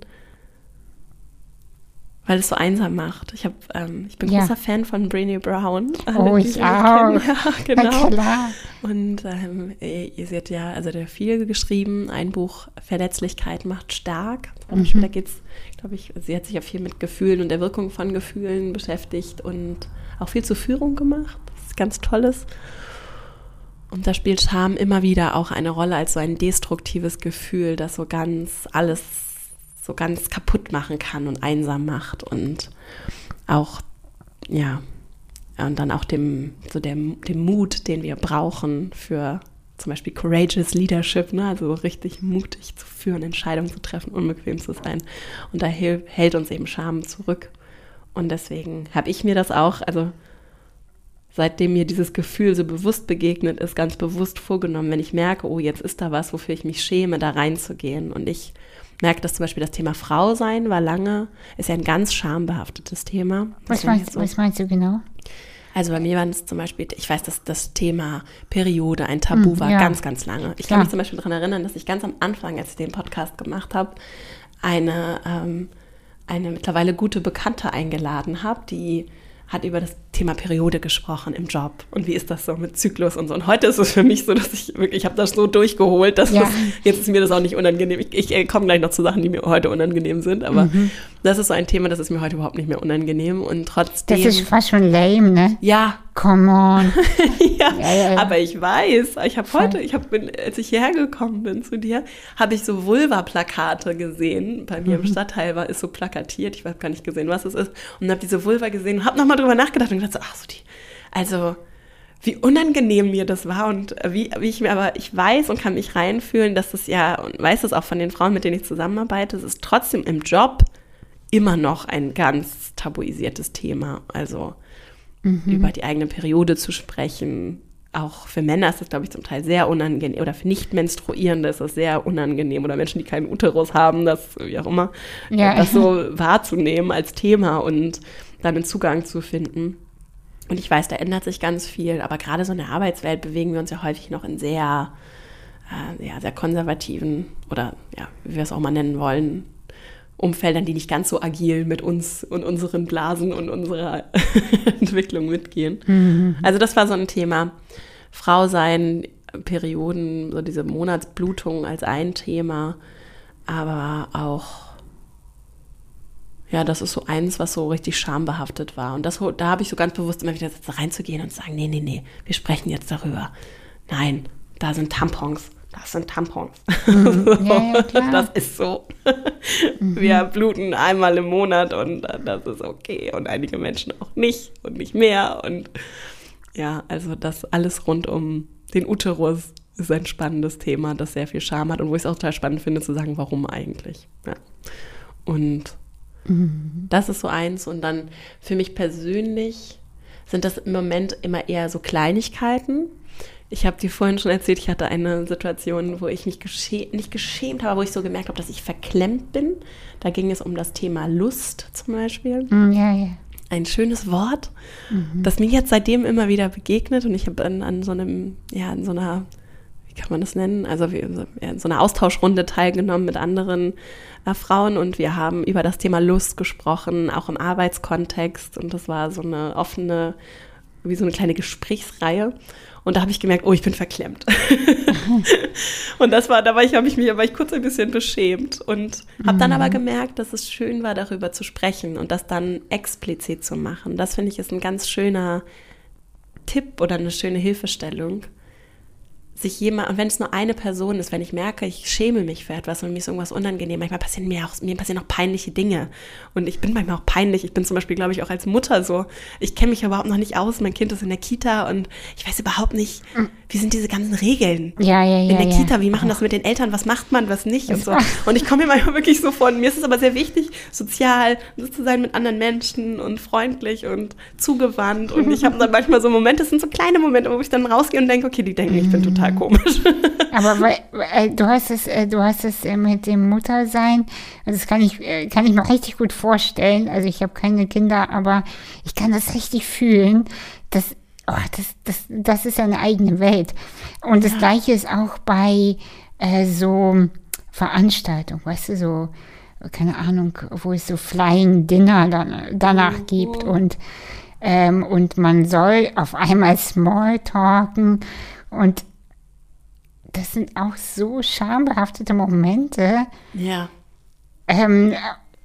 weil es so einsam macht. Ich, hab, ähm, ich bin ja. großer Fan von Brené Brown. Oh, ich auch. Ja, genau. klar. Und ähm, sie hat ja, also der viel geschrieben, ein Buch Verletzlichkeit macht stark. Mhm. Da geht es, glaube ich, sie hat sich ja viel mit Gefühlen und der Wirkung von Gefühlen beschäftigt und auch viel zur Führung gemacht. Das ist ganz Tolles. Und da spielt Scham immer wieder auch eine Rolle als so ein destruktives Gefühl, das so ganz alles so ganz kaputt machen kann und einsam macht und auch, ja, und dann auch dem, so dem, dem Mut, den wir brauchen für zum Beispiel courageous leadership, ne? also so richtig mutig zu führen, Entscheidungen zu treffen, unbequem zu sein. Und da hält uns eben Scham zurück. Und deswegen habe ich mir das auch, also seitdem mir dieses Gefühl so bewusst begegnet ist, ganz bewusst vorgenommen, wenn ich merke, oh, jetzt ist da was, wofür ich mich schäme, da reinzugehen. Und ich merke, dass zum Beispiel das Thema Frau sein war lange, ist ja ein ganz schambehaftetes Thema. Was meinst, so. was meinst du genau? Also bei mir war es zum Beispiel, ich weiß, dass das Thema Periode ein Tabu hm, war, ja. ganz, ganz lange. Ich kann mich zum Beispiel daran erinnern, dass ich ganz am Anfang, als ich den Podcast gemacht habe, eine, ähm, eine mittlerweile gute Bekannte eingeladen habe, die hat über das Thema Periode gesprochen im Job und wie ist das so mit Zyklus und so. Und heute ist es für mich so, dass ich wirklich, ich habe das so durchgeholt, dass ja. das, jetzt ist mir das auch nicht unangenehm. Ich, ich äh, komme gleich noch zu Sachen, die mir heute unangenehm sind, aber mhm. das ist so ein Thema, das ist mir heute überhaupt nicht mehr unangenehm und trotzdem. Das ist fast schon lame, ne? Ja. Come on. ja, ja, ja, aber ich weiß, ich habe heute, ich habe, als ich hierher gekommen bin zu dir, habe ich so Vulva-Plakate gesehen. Bei mir mhm. im Stadtteil war ist so plakatiert, ich habe gar nicht gesehen, was es ist, und habe diese Vulva gesehen und habe nochmal drüber nachgedacht und gedacht, so, ach so die, also wie unangenehm mir das war und wie, wie ich mir aber, ich weiß und kann mich reinfühlen, dass das ja, und weiß das auch von den Frauen, mit denen ich zusammenarbeite, es ist trotzdem im Job immer noch ein ganz tabuisiertes Thema. Also mhm. über die eigene Periode zu sprechen. Auch für Männer ist das, glaube ich, zum Teil sehr unangenehm. Oder für Nicht-Menstruierende ist das sehr unangenehm. Oder Menschen, die keinen Uterus haben, das, wie auch immer, ja. das so wahrzunehmen als Thema und dann einen Zugang zu finden. Und ich weiß, da ändert sich ganz viel, aber gerade so in der Arbeitswelt bewegen wir uns ja häufig noch in sehr, äh, ja, sehr konservativen oder ja, wie wir es auch mal nennen wollen, Umfeldern, die nicht ganz so agil mit uns und unseren Blasen und unserer Entwicklung mitgehen. Mhm. Also das war so ein Thema. Frau sein, Perioden, so diese Monatsblutung als ein Thema, aber auch ja, das ist so eins, was so richtig schambehaftet war. Und das, da habe ich so ganz bewusst immer wieder reinzugehen und zu sagen, nee, nee, nee, wir sprechen jetzt darüber. Nein, da sind Tampons. Das sind Tampons. Mhm. Ja, ja, das ist so. Mhm. Wir bluten einmal im Monat und das ist okay. Und einige Menschen auch nicht und nicht mehr. Und ja, also das alles rund um den Uterus ist ein spannendes Thema, das sehr viel Charme hat und wo ich es auch total spannend finde zu sagen, warum eigentlich. Ja. Und mhm. das ist so eins. Und dann für mich persönlich sind das im Moment immer eher so Kleinigkeiten. Ich habe dir vorhin schon erzählt, ich hatte eine Situation, wo ich mich gesche nicht geschämt habe, wo ich so gemerkt habe, dass ich verklemmt bin. Da ging es um das Thema Lust zum Beispiel. Mm, ja, ja. Ein schönes Wort, mhm. das mir jetzt seitdem immer wieder begegnet. Und ich habe an, an so einem, ja, in so einer wie kann man das nennen? Also wir in so einer Austauschrunde teilgenommen mit anderen äh, Frauen und wir haben über das Thema Lust gesprochen, auch im Arbeitskontext. Und das war so eine offene, wie so eine kleine Gesprächsreihe. Und da habe ich gemerkt, oh, ich bin verklemmt. und das war, da war ich, habe ich mich, war ich kurz ein bisschen beschämt und habe dann aber mhm. gemerkt, dass es schön war, darüber zu sprechen und das dann explizit zu machen. Das finde ich ist ein ganz schöner Tipp oder eine schöne Hilfestellung sich jemand, und wenn es nur eine Person ist, wenn ich merke, ich schäme mich für etwas und mir ist irgendwas unangenehm, manchmal passieren mir auch, mir passieren auch peinliche Dinge. Und ich bin manchmal auch peinlich. Ich bin zum Beispiel, glaube ich, auch als Mutter so, ich kenne mich überhaupt noch nicht aus. Mein Kind ist in der Kita und ich weiß überhaupt nicht, wie sind diese ganzen Regeln ja, ja, ja, in der Kita, wie machen das mit den Eltern, was macht man, was nicht und so. Und ich komme mir manchmal wirklich so vor, mir ist es aber sehr wichtig, sozial zu sein mit anderen Menschen und freundlich und zugewandt. Und ich habe dann manchmal so Momente, das sind so kleine Momente, wo ich dann rausgehe und denke, okay, die denken, ich bin mhm. Total komisch. Aber weil, äh, du hast es, äh, du hast es äh, mit dem Muttersein, also das kann ich, kann ich mir richtig gut vorstellen. Also ich habe keine Kinder, aber ich kann das richtig fühlen, dass oh, das, das, das ist eine eigene Welt. Und das Gleiche ist auch bei äh, so Veranstaltungen, weißt du, so, keine Ahnung, wo es so Flying Dinner dann, danach oh, gibt und, ähm, und man soll auf einmal Smalltalken und das sind auch so schambehaftete Momente. Ja. Ähm,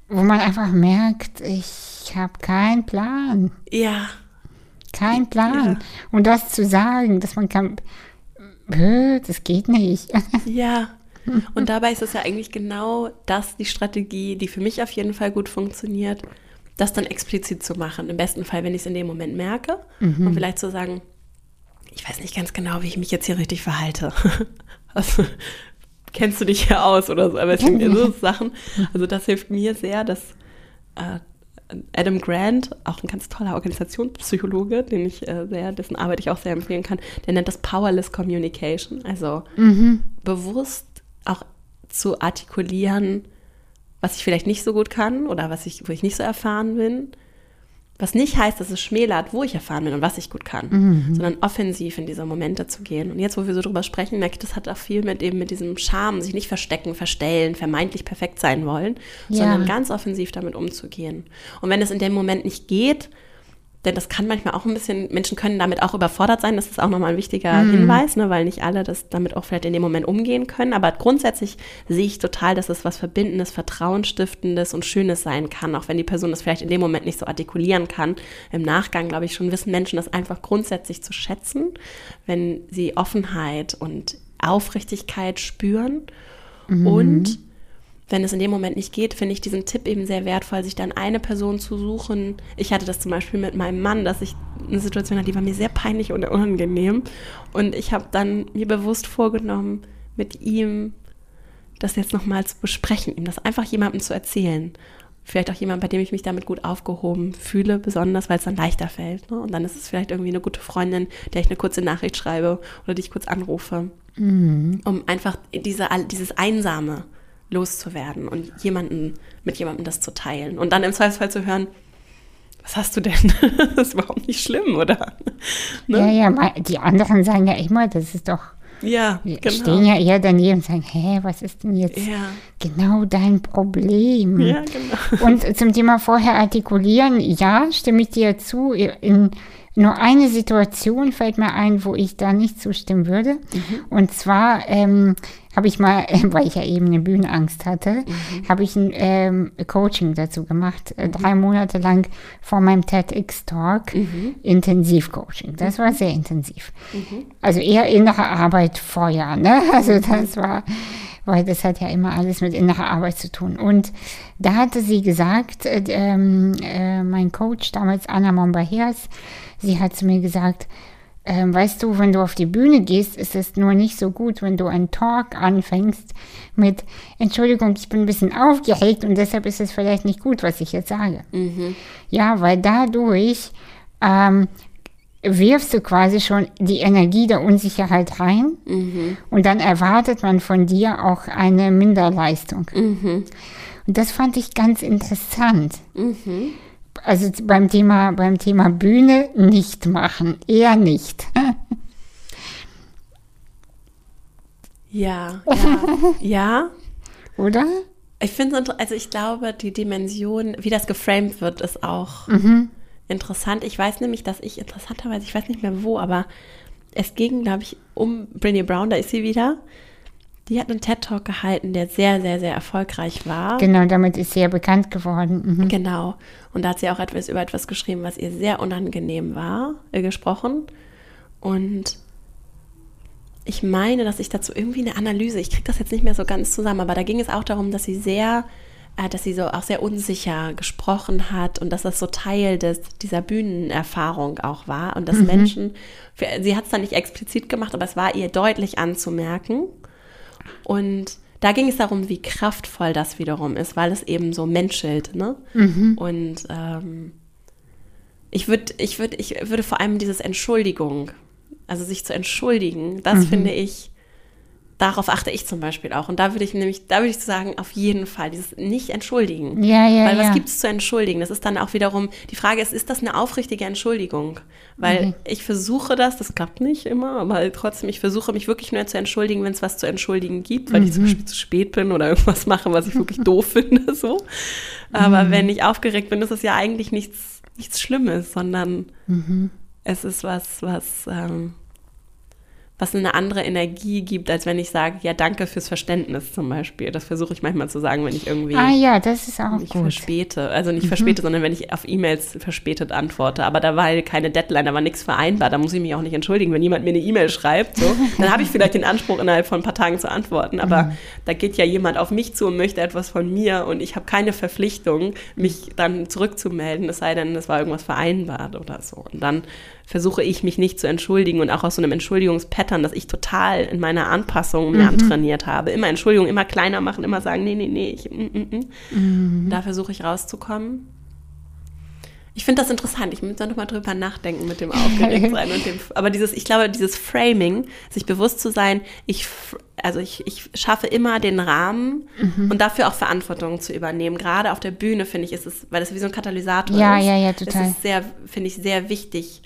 wo man einfach merkt, ich habe keinen Plan. Ja. Kein Plan. Ja. Und das zu sagen, dass man kann, das geht nicht. Ja. Und dabei ist es ja eigentlich genau das, die Strategie, die für mich auf jeden Fall gut funktioniert, das dann explizit zu machen. Im besten Fall, wenn ich es in dem Moment merke mhm. und vielleicht zu sagen, ich weiß nicht ganz genau, wie ich mich jetzt hier richtig verhalte. Also, kennst du dich hier aus oder so, aber es sind so Sachen. Also das hilft mir sehr, dass äh, Adam Grant, auch ein ganz toller Organisationspsychologe, den ich äh, sehr, dessen Arbeit ich auch sehr empfehlen kann, der nennt das Powerless Communication, also mhm. bewusst auch zu artikulieren, was ich vielleicht nicht so gut kann oder was ich, wo ich nicht so erfahren bin was nicht heißt, dass es schmälert, wo ich erfahren bin und was ich gut kann, mhm. sondern offensiv in diese Momente zu gehen. Und jetzt, wo wir so drüber sprechen, merke ich, das hat auch viel mit eben mit diesem Charme, sich nicht verstecken, verstellen, vermeintlich perfekt sein wollen, ja. sondern ganz offensiv damit umzugehen. Und wenn es in dem Moment nicht geht, denn das kann manchmal auch ein bisschen, Menschen können damit auch überfordert sein, das ist auch nochmal ein wichtiger mhm. Hinweis, ne, weil nicht alle das damit auch vielleicht in dem Moment umgehen können. Aber grundsätzlich sehe ich total, dass es was Verbindendes, Vertrauensstiftendes und Schönes sein kann, auch wenn die Person das vielleicht in dem Moment nicht so artikulieren kann. Im Nachgang, glaube ich, schon wissen Menschen das einfach grundsätzlich zu schätzen, wenn sie Offenheit und Aufrichtigkeit spüren. Mhm. Und wenn es in dem Moment nicht geht, finde ich diesen Tipp eben sehr wertvoll, sich dann eine Person zu suchen. Ich hatte das zum Beispiel mit meinem Mann, dass ich eine Situation hatte, die war mir sehr peinlich und unangenehm. Und ich habe dann mir bewusst vorgenommen, mit ihm das jetzt nochmal zu besprechen, ihm das einfach jemandem zu erzählen. Vielleicht auch jemand, bei dem ich mich damit gut aufgehoben fühle, besonders, weil es dann leichter fällt. Ne? Und dann ist es vielleicht irgendwie eine gute Freundin, der ich eine kurze Nachricht schreibe oder die ich kurz anrufe, mhm. um einfach diese, dieses Einsame loszuwerden und jemanden, mit jemandem das zu teilen. Und dann im Zweifelsfall zu hören, was hast du denn? das ist überhaupt nicht schlimm, oder? Ne? Ja, ja, die anderen sagen ja immer, das ist doch. Ja, genau. Stehen ja eher daneben und sagen, hä, was ist denn jetzt? Ja. genau dein Problem. Ja, genau. Und zum Thema vorher artikulieren, ja, stimme ich dir zu. In nur eine Situation fällt mir ein, wo ich da nicht zustimmen würde. Mhm. Und zwar ähm, habe ich mal, weil ich ja eben eine Bühnenangst hatte, mhm. habe ich ein ähm, Coaching dazu gemacht. Äh, drei Monate lang vor meinem TEDx-Talk. Mhm. Intensivcoaching. Das war sehr intensiv. Mhm. Also eher innere Arbeit vorher. Ne? Also mhm. das war weil das hat ja immer alles mit innerer Arbeit zu tun. Und da hatte sie gesagt, äh, ähm, äh, mein Coach damals, Anna Mombaheers, sie hat zu mir gesagt, äh, weißt du, wenn du auf die Bühne gehst, ist es nur nicht so gut, wenn du einen Talk anfängst mit, Entschuldigung, ich bin ein bisschen aufgeregt und deshalb ist es vielleicht nicht gut, was ich jetzt sage. Mhm. Ja, weil dadurch ähm, wirfst du quasi schon die Energie der Unsicherheit rein mhm. und dann erwartet man von dir auch eine Minderleistung. Mhm. Und das fand ich ganz interessant. Mhm. Also beim Thema, beim Thema Bühne nicht machen, eher nicht. ja, ja, ja. Oder? Ich finde also ich glaube, die Dimension, wie das geframed wird, ist auch mhm interessant. Ich weiß nämlich, dass ich interessanterweise, ich weiß nicht mehr wo, aber es ging, glaube ich, um Brinny Brown, da ist sie wieder. Die hat einen TED-Talk gehalten, der sehr, sehr, sehr erfolgreich war. Genau, damit ist sie ja bekannt geworden. Mhm. Genau. Und da hat sie auch etwas über etwas geschrieben, was ihr sehr unangenehm war, äh, gesprochen. Und ich meine, dass ich dazu irgendwie eine Analyse, ich kriege das jetzt nicht mehr so ganz zusammen, aber da ging es auch darum, dass sie sehr äh, dass sie so auch sehr unsicher gesprochen hat und dass das so Teil des, dieser Bühnenerfahrung auch war und dass mhm. Menschen, für, sie hat es dann nicht explizit gemacht, aber es war ihr deutlich anzumerken. Und da ging es darum, wie kraftvoll das wiederum ist, weil es eben so menschelt, ne? Mhm. Und ähm, ich würde, ich würde, ich würde vor allem dieses Entschuldigung, also sich zu entschuldigen, das mhm. finde ich darauf achte ich zum Beispiel auch. Und da würde ich nämlich, da würde ich sagen, auf jeden Fall, dieses nicht entschuldigen. Ja, ja, Weil was ja. gibt es zu entschuldigen? Das ist dann auch wiederum, die Frage ist, ist das eine aufrichtige Entschuldigung? Weil mhm. ich versuche das, das klappt nicht immer, aber trotzdem, ich versuche mich wirklich nur zu entschuldigen, wenn es was zu entschuldigen gibt, weil mhm. ich zum Beispiel zu spät bin oder irgendwas mache, was ich wirklich doof finde, so. Aber mhm. wenn ich aufgeregt bin, ist es ja eigentlich nichts, nichts Schlimmes, sondern mhm. es ist was, was, ähm, was eine andere Energie gibt, als wenn ich sage, ja, danke fürs Verständnis zum Beispiel. Das versuche ich manchmal zu sagen, wenn ich irgendwie ah, ja, das ist auch mich gut. verspäte. Also nicht mhm. verspäte, sondern wenn ich auf E-Mails verspätet antworte. Aber da war halt keine Deadline, da war nichts vereinbart. Da muss ich mich auch nicht entschuldigen. Wenn jemand mir eine E-Mail schreibt, so, dann habe ich vielleicht den Anspruch, innerhalb von ein paar Tagen zu antworten. Aber mhm. da geht ja jemand auf mich zu und möchte etwas von mir und ich habe keine Verpflichtung, mich dann zurückzumelden, es sei denn, es war irgendwas vereinbart oder so. Und dann versuche ich mich nicht zu entschuldigen und auch aus so einem Entschuldigungspattern, das ich total in meiner Anpassung mir mhm. antrainiert habe. Immer Entschuldigung, immer kleiner machen, immer sagen, nee, nee, nee, ich, mm, mm, mm. Mhm. Da versuche ich rauszukommen. Ich finde das interessant. Ich muss da nochmal drüber nachdenken mit dem Aufgeregtsein und dem. Aber dieses, ich glaube, dieses Framing, sich bewusst zu sein, ich, also ich, ich schaffe immer den Rahmen mhm. und dafür auch Verantwortung zu übernehmen. Gerade auf der Bühne finde ich, ist es, weil das wie so ein Katalysator ja, ist. Ja, ja, total. Es ist sehr, finde ich, sehr wichtig,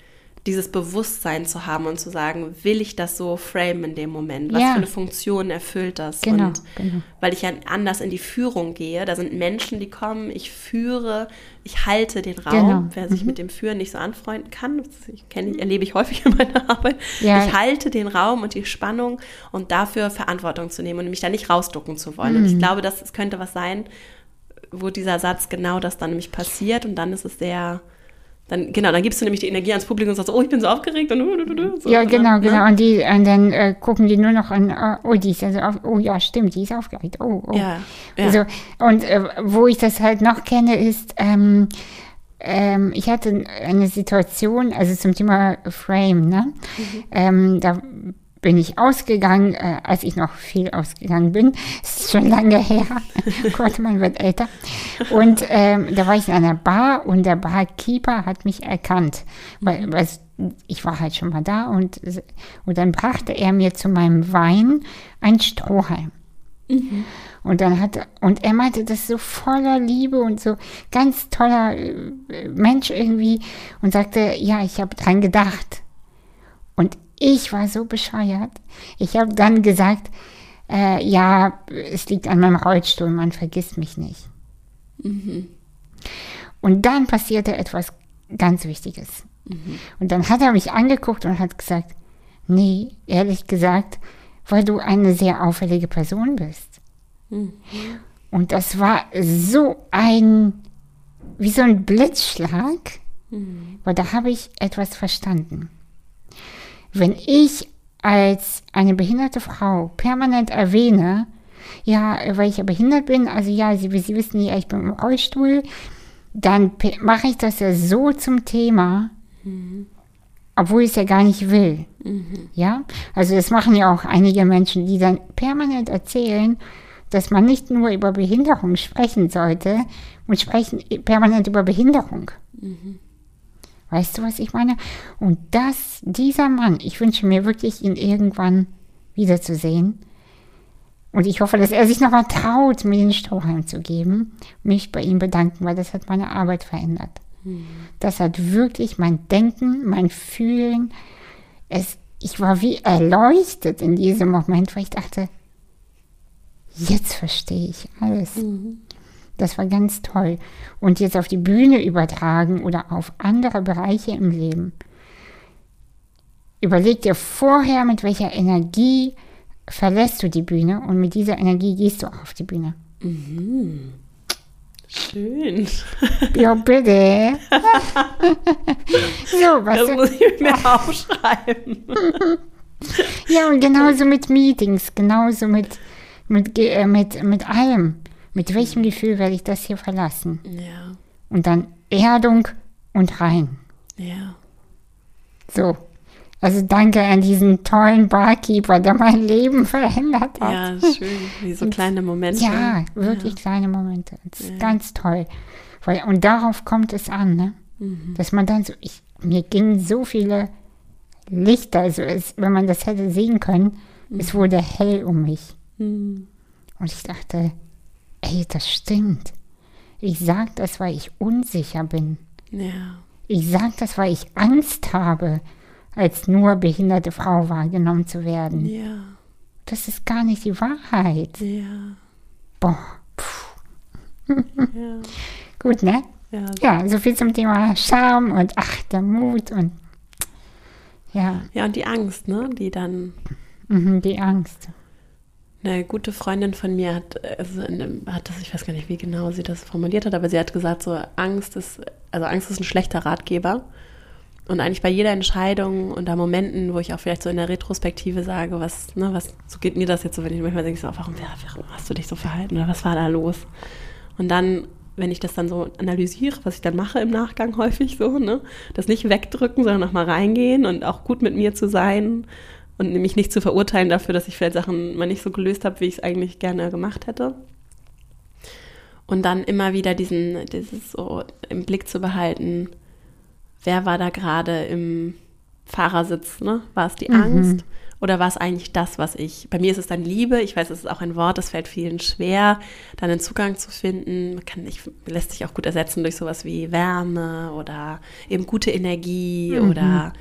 dieses Bewusstsein zu haben und zu sagen, will ich das so frame in dem Moment? Was ja. für eine Funktion erfüllt das? Genau, und genau. weil ich ja anders in die Führung gehe, da sind Menschen, die kommen, ich führe, ich halte den Raum. Genau. Wer sich mhm. mit dem Führen nicht so anfreunden kann, das kenne, erlebe ich häufig in meiner Arbeit. Ja. Ich halte den Raum und die Spannung und dafür Verantwortung zu nehmen und mich da nicht rausducken zu wollen. Mhm. Und ich mhm. glaube, das, das könnte was sein, wo dieser Satz genau das dann nämlich passiert und dann ist es sehr dann, genau, dann gibst du nämlich die Energie ans Publikum und sagst, oh, ich bin so aufgeregt und so, Ja, genau, genau. Ne? Und, die, und dann äh, gucken die nur noch an, oh, oh, die ist also auf, oh ja, stimmt, die ist aufgeregt. Oh, oh. Ja, ja. Also, und äh, wo ich das halt noch kenne, ist, ähm, ähm, ich hatte eine Situation, also zum Thema Frame, ne? Mhm. Ähm, da bin ich ausgegangen, äh, als ich noch viel ausgegangen bin. Das ist schon lange her. Gott, man wird älter. Und ähm, da war ich in einer Bar und der Barkeeper hat mich erkannt. Weil, weil ich war halt schon mal da und, und dann brachte er mir zu meinem Wein ein Strohhalm. Mhm. Und dann hat und er meinte das so voller Liebe und so ganz toller äh, Mensch irgendwie und sagte, ja, ich habe dran gedacht. Und ich war so bescheuert. Ich habe dann gesagt, äh, ja, es liegt an meinem Rollstuhl, man vergisst mich nicht. Mhm. Und dann passierte etwas ganz Wichtiges. Mhm. Und dann hat er mich angeguckt und hat gesagt, nee, ehrlich gesagt, weil du eine sehr auffällige Person bist. Mhm. Und das war so ein, wie so ein Blitzschlag, mhm. weil da habe ich etwas verstanden. Wenn ich als eine behinderte Frau permanent erwähne, ja, weil ich ja behindert bin, also ja, Sie, Sie wissen ja, ich bin im Rollstuhl, dann mache ich das ja so zum Thema, mhm. obwohl ich es ja gar nicht will. Mhm. Ja, also das machen ja auch einige Menschen, die dann permanent erzählen, dass man nicht nur über Behinderung sprechen sollte und sprechen permanent über Behinderung. Mhm. Weißt du, was ich meine? Und das, dieser Mann, ich wünsche mir wirklich, ihn irgendwann wiederzusehen. Und ich hoffe, dass er sich nochmal traut, mir den Strohhalm zu geben, mich bei ihm bedanken, weil das hat meine Arbeit verändert. Mhm. Das hat wirklich mein Denken, mein Fühlen, es, ich war wie erleuchtet in diesem Moment, weil ich dachte, jetzt verstehe ich alles. Mhm. Das war ganz toll. Und jetzt auf die Bühne übertragen oder auf andere Bereiche im Leben. Überleg dir vorher, mit welcher Energie verlässt du die Bühne und mit dieser Energie gehst du auf die Bühne. Mhm. Schön. Ja, bitte. so, was das muss ich mir aufschreiben. ja, und genauso mit Meetings, genauso mit, mit, äh, mit, mit allem. Mit welchem Gefühl werde ich das hier verlassen? Ja. Und dann Erdung und rein. Ja. So. Also danke an diesen tollen Barkeeper, der mein Leben verändert hat. Ja, schön. Wie so kleine Momente. Ja, wirklich ja. kleine Momente. Das ist ja. ganz toll. Weil, und darauf kommt es an, ne? Mhm. Dass man dann so, ich, mir gingen so viele Lichter, also es, wenn man das hätte sehen können, mhm. es wurde hell um mich. Mhm. Und ich dachte, ey, das stimmt. Ich sag das, weil ich unsicher bin. Ja. Ich sag das, weil ich Angst habe, als nur behinderte Frau wahrgenommen zu werden. Ja. Das ist gar nicht die Wahrheit. Ja. Boah. ja. Gut, ne? Ja. ja, so viel zum Thema Scham und ach, der Mut und ja. Ja, und die Angst, ne? Die dann. Mhm, die Angst. Eine gute Freundin von mir hat, also einem, hat das, ich weiß gar nicht, wie genau sie das formuliert hat, aber sie hat gesagt, so Angst ist, also Angst ist ein schlechter Ratgeber. Und eigentlich bei jeder Entscheidung und da Momenten, wo ich auch vielleicht so in der Retrospektive sage, was, ne, was, so geht mir das jetzt so, wenn ich manchmal denke, so, warum, warum hast du dich so verhalten oder was war da los? Und dann, wenn ich das dann so analysiere, was ich dann mache im Nachgang häufig so, ne, das nicht wegdrücken, sondern nochmal reingehen und auch gut mit mir zu sein und mich nicht zu verurteilen dafür, dass ich vielleicht Sachen mal nicht so gelöst habe, wie ich es eigentlich gerne gemacht hätte. Und dann immer wieder diesen, dieses so im Blick zu behalten, wer war da gerade im Fahrersitz, ne? War es die mhm. Angst? Oder war es eigentlich das, was ich, bei mir ist es dann Liebe, ich weiß, es ist auch ein Wort, das fällt vielen schwer, dann einen Zugang zu finden. Man kann nicht, lässt sich auch gut ersetzen durch sowas wie Wärme oder eben gute Energie mhm. oder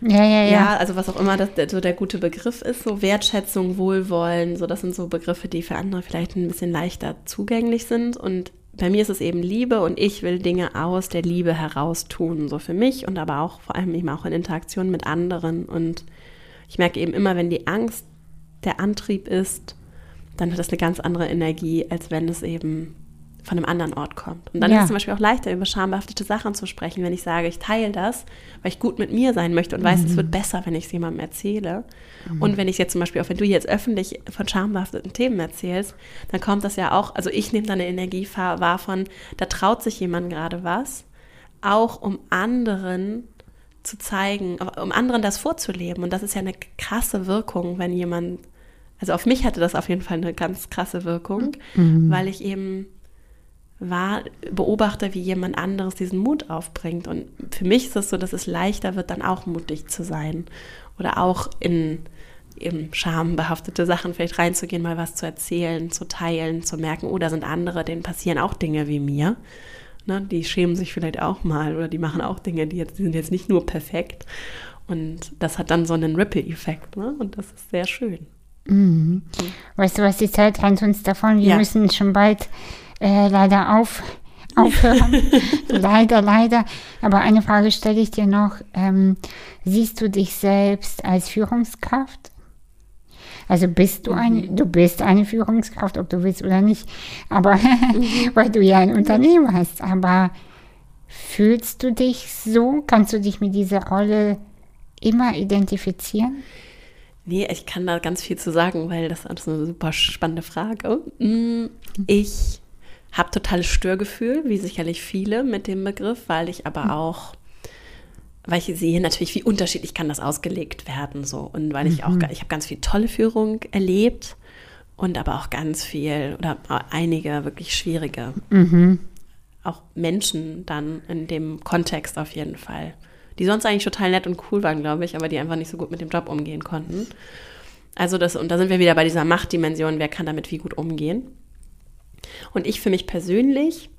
ja, ja, ja. Ja, also was auch immer das, so der gute Begriff ist, so Wertschätzung, Wohlwollen, so das sind so Begriffe, die für andere vielleicht ein bisschen leichter zugänglich sind. Und bei mir ist es eben Liebe und ich will Dinge aus der Liebe heraus tun, so für mich und aber auch vor allem eben auch in Interaktion mit anderen. Und ich merke eben immer, wenn die Angst der Antrieb ist, dann hat das eine ganz andere Energie, als wenn es eben von einem anderen Ort kommt. Und dann ja. ist es zum Beispiel auch leichter, über schambehaftete Sachen zu sprechen, wenn ich sage, ich teile das, weil ich gut mit mir sein möchte und mhm. weiß, es wird besser, wenn ich es jemandem erzähle. Mhm. Und wenn ich jetzt zum Beispiel, auch wenn du jetzt öffentlich von schambehafteten Themen erzählst, dann kommt das ja auch, also ich nehme da eine Energie wahr von, da traut sich jemand gerade was, auch um anderen zu zeigen, um anderen das vorzuleben. Und das ist ja eine krasse Wirkung, wenn jemand, also auf mich hatte das auf jeden Fall eine ganz krasse Wirkung, mhm. weil ich eben war, beobachte, wie jemand anderes diesen Mut aufbringt. Und für mich ist es so, dass es leichter wird, dann auch mutig zu sein oder auch in eben schambehaftete Sachen vielleicht reinzugehen, mal was zu erzählen, zu teilen, zu merken, oh, da sind andere, denen passieren auch Dinge wie mir. Ne, die schämen sich vielleicht auch mal oder die machen auch Dinge, die, jetzt, die sind jetzt nicht nur perfekt. Und das hat dann so einen Ripple-Effekt. Ne? Und das ist sehr schön. Mhm. Weißt du was, die Zeit rennt uns davon. Wir ja. müssen schon bald äh, leider auf, aufhören. leider, leider. Aber eine Frage stelle ich dir noch. Ähm, siehst du dich selbst als Führungskraft? Also bist du eine, mhm. du bist eine Führungskraft, ob du willst oder nicht, aber mhm. weil du ja ein Unternehmen hast. Aber fühlst du dich so? Kannst du dich mit dieser Rolle immer identifizieren? Nee, ich kann da ganz viel zu sagen, weil das ist eine super spannende Frage. Mm, ich habe totales Störgefühl, wie sicherlich viele mit dem Begriff, weil ich aber mhm. auch, weil ich sehe natürlich, wie unterschiedlich kann das ausgelegt werden so und weil ich auch, mhm. ich habe ganz viel tolle Führung erlebt und aber auch ganz viel oder einige wirklich schwierige, mhm. auch Menschen dann in dem Kontext auf jeden Fall, die sonst eigentlich total nett und cool waren, glaube ich, aber die einfach nicht so gut mit dem Job umgehen konnten. Also das, und da sind wir wieder bei dieser Machtdimension, wer kann damit wie gut umgehen. Und ich für mich persönlich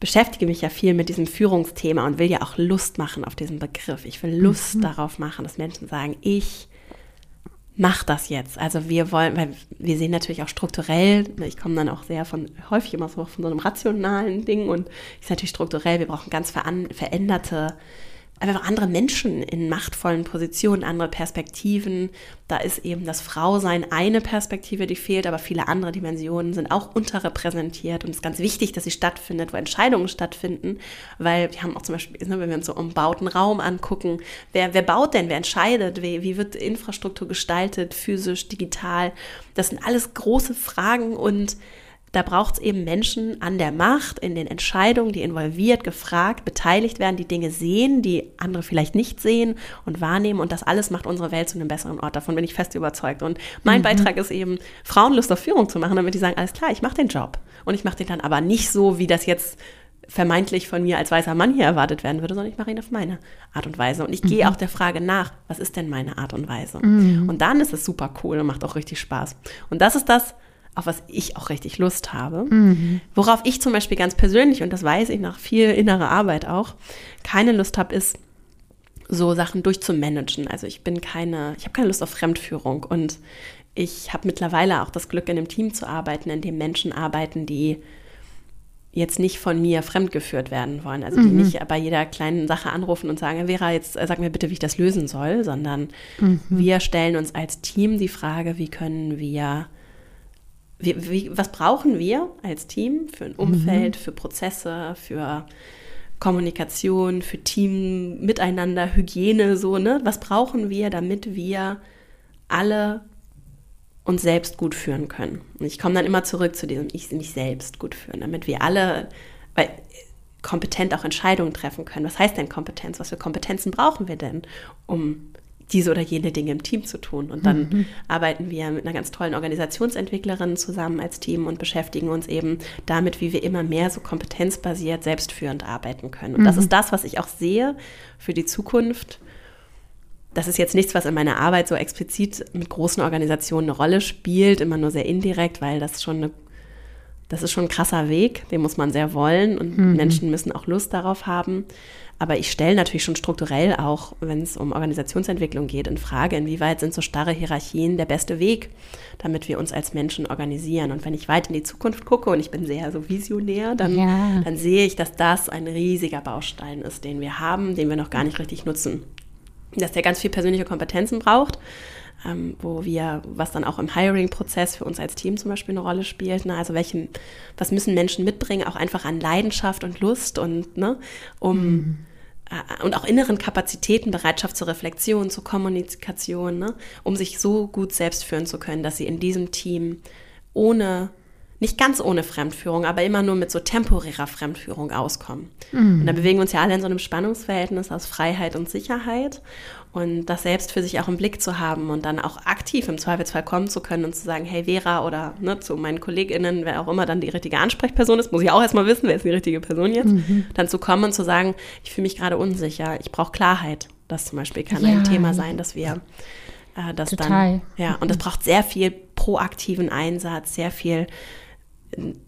beschäftige mich ja viel mit diesem Führungsthema und will ja auch Lust machen auf diesen Begriff. Ich will Lust mhm. darauf machen, dass Menschen sagen, ich mache das jetzt. Also wir wollen, weil wir sehen natürlich auch strukturell, ne, ich komme dann auch sehr von, häufig immer so von so einem rationalen Ding und ist natürlich strukturell, wir brauchen ganz veränderte einfach andere Menschen in machtvollen Positionen, andere Perspektiven. Da ist eben das Frausein eine Perspektive, die fehlt, aber viele andere Dimensionen sind auch unterrepräsentiert. Und es ist ganz wichtig, dass sie stattfindet, wo Entscheidungen stattfinden, weil wir haben auch zum Beispiel, ne, wenn wir uns so umbauten Raum angucken, wer, wer baut denn, wer entscheidet, wie, wie wird Infrastruktur gestaltet, physisch, digital. Das sind alles große Fragen und da braucht es eben Menschen an der Macht, in den Entscheidungen, die involviert, gefragt, beteiligt werden, die Dinge sehen, die andere vielleicht nicht sehen und wahrnehmen. Und das alles macht unsere Welt zu einem besseren Ort. Davon bin ich fest überzeugt. Und mein mhm. Beitrag ist eben, Frauen Lust auf Führung zu machen, damit die sagen, alles klar, ich mache den Job. Und ich mache den dann aber nicht so, wie das jetzt vermeintlich von mir als weißer Mann hier erwartet werden würde, sondern ich mache ihn auf meine Art und Weise. Und ich mhm. gehe auch der Frage nach, was ist denn meine Art und Weise? Mhm. Und dann ist es super cool und macht auch richtig Spaß. Und das ist das, auf was ich auch richtig Lust habe. Mhm. Worauf ich zum Beispiel ganz persönlich, und das weiß ich nach viel innerer Arbeit auch, keine Lust habe, ist, so Sachen durchzumanagen. Also ich bin keine, ich habe keine Lust auf Fremdführung und ich habe mittlerweile auch das Glück, in einem Team zu arbeiten, in dem Menschen arbeiten, die jetzt nicht von mir fremdgeführt werden wollen. Also die mhm. nicht bei jeder kleinen Sache anrufen und sagen, Vera, jetzt äh, sag mir bitte, wie ich das lösen soll, sondern mhm. wir stellen uns als Team die Frage, wie können wir wie, wie, was brauchen wir als Team für ein Umfeld, mhm. für Prozesse, für Kommunikation, für Team, Miteinander, Hygiene, so, ne? Was brauchen wir, damit wir alle uns selbst gut führen können? Und ich komme dann immer zurück zu diesem Ich mich selbst gut führen, damit wir alle, weil kompetent auch Entscheidungen treffen können. Was heißt denn Kompetenz? Was für Kompetenzen brauchen wir denn, um diese oder jene Dinge im Team zu tun. Und dann mhm. arbeiten wir mit einer ganz tollen Organisationsentwicklerin zusammen als Team und beschäftigen uns eben damit, wie wir immer mehr so kompetenzbasiert, selbstführend arbeiten können. Und mhm. das ist das, was ich auch sehe für die Zukunft. Das ist jetzt nichts, was in meiner Arbeit so explizit mit großen Organisationen eine Rolle spielt, immer nur sehr indirekt, weil das schon eine das ist schon ein krasser Weg, den muss man sehr wollen und mhm. Menschen müssen auch Lust darauf haben. Aber ich stelle natürlich schon strukturell auch, wenn es um Organisationsentwicklung geht, in Frage, inwieweit sind so starre Hierarchien der beste Weg, damit wir uns als Menschen organisieren. Und wenn ich weit in die Zukunft gucke und ich bin sehr so visionär, dann, ja. dann sehe ich, dass das ein riesiger Baustein ist, den wir haben, den wir noch gar nicht richtig nutzen. Dass der ganz viel persönliche Kompetenzen braucht. Ähm, wo wir, was dann auch im Hiring-Prozess für uns als Team zum Beispiel eine Rolle spielt. Ne? Also welchen, was müssen Menschen mitbringen, auch einfach an Leidenschaft und Lust und ne, um mhm. Äh, und auch inneren Kapazitäten, Bereitschaft zur Reflexion, zur Kommunikation, ne, um sich so gut selbst führen zu können, dass sie in diesem Team ohne, nicht ganz ohne Fremdführung, aber immer nur mit so temporärer Fremdführung auskommen. Mhm. Und da bewegen wir uns ja alle in so einem Spannungsverhältnis aus Freiheit und Sicherheit und das selbst für sich auch im Blick zu haben und dann auch aktiv im Zweifelsfall kommen zu können und zu sagen, hey Vera oder ne, zu meinen KollegInnen, wer auch immer dann die richtige Ansprechperson ist, muss ich auch erstmal wissen, wer ist die richtige Person jetzt, mhm. dann zu kommen und zu sagen, ich fühle mich gerade unsicher, ich brauche Klarheit. Das zum Beispiel kann ja. ein Thema sein, dass wir äh, das Total. dann, ja, und das braucht sehr viel proaktiven Einsatz, sehr viel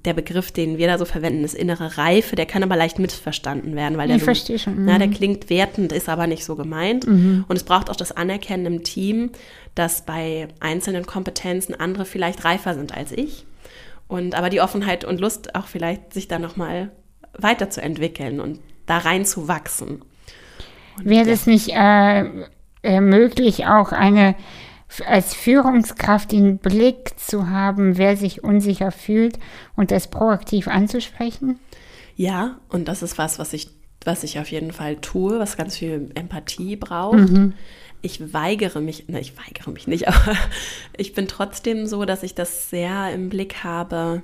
der Begriff, den wir da so verwenden, ist innere Reife, der kann aber leicht missverstanden werden, weil der, ich verstehe schon. Na, der mhm. klingt wertend, ist aber nicht so gemeint. Mhm. Und es braucht auch das Anerkennen im Team, dass bei einzelnen Kompetenzen andere vielleicht reifer sind als ich. Und aber die Offenheit und Lust auch vielleicht, sich da nochmal weiterzuentwickeln und da reinzuwachsen. Wäre ja. es nicht äh, äh, möglich, auch eine als Führungskraft den Blick zu haben, wer sich unsicher fühlt und das proaktiv anzusprechen? Ja, und das ist was, was ich, was ich auf jeden Fall tue, was ganz viel Empathie braucht. Mhm. Ich weigere mich, ne, ich weigere mich nicht, aber ich bin trotzdem so, dass ich das sehr im Blick habe.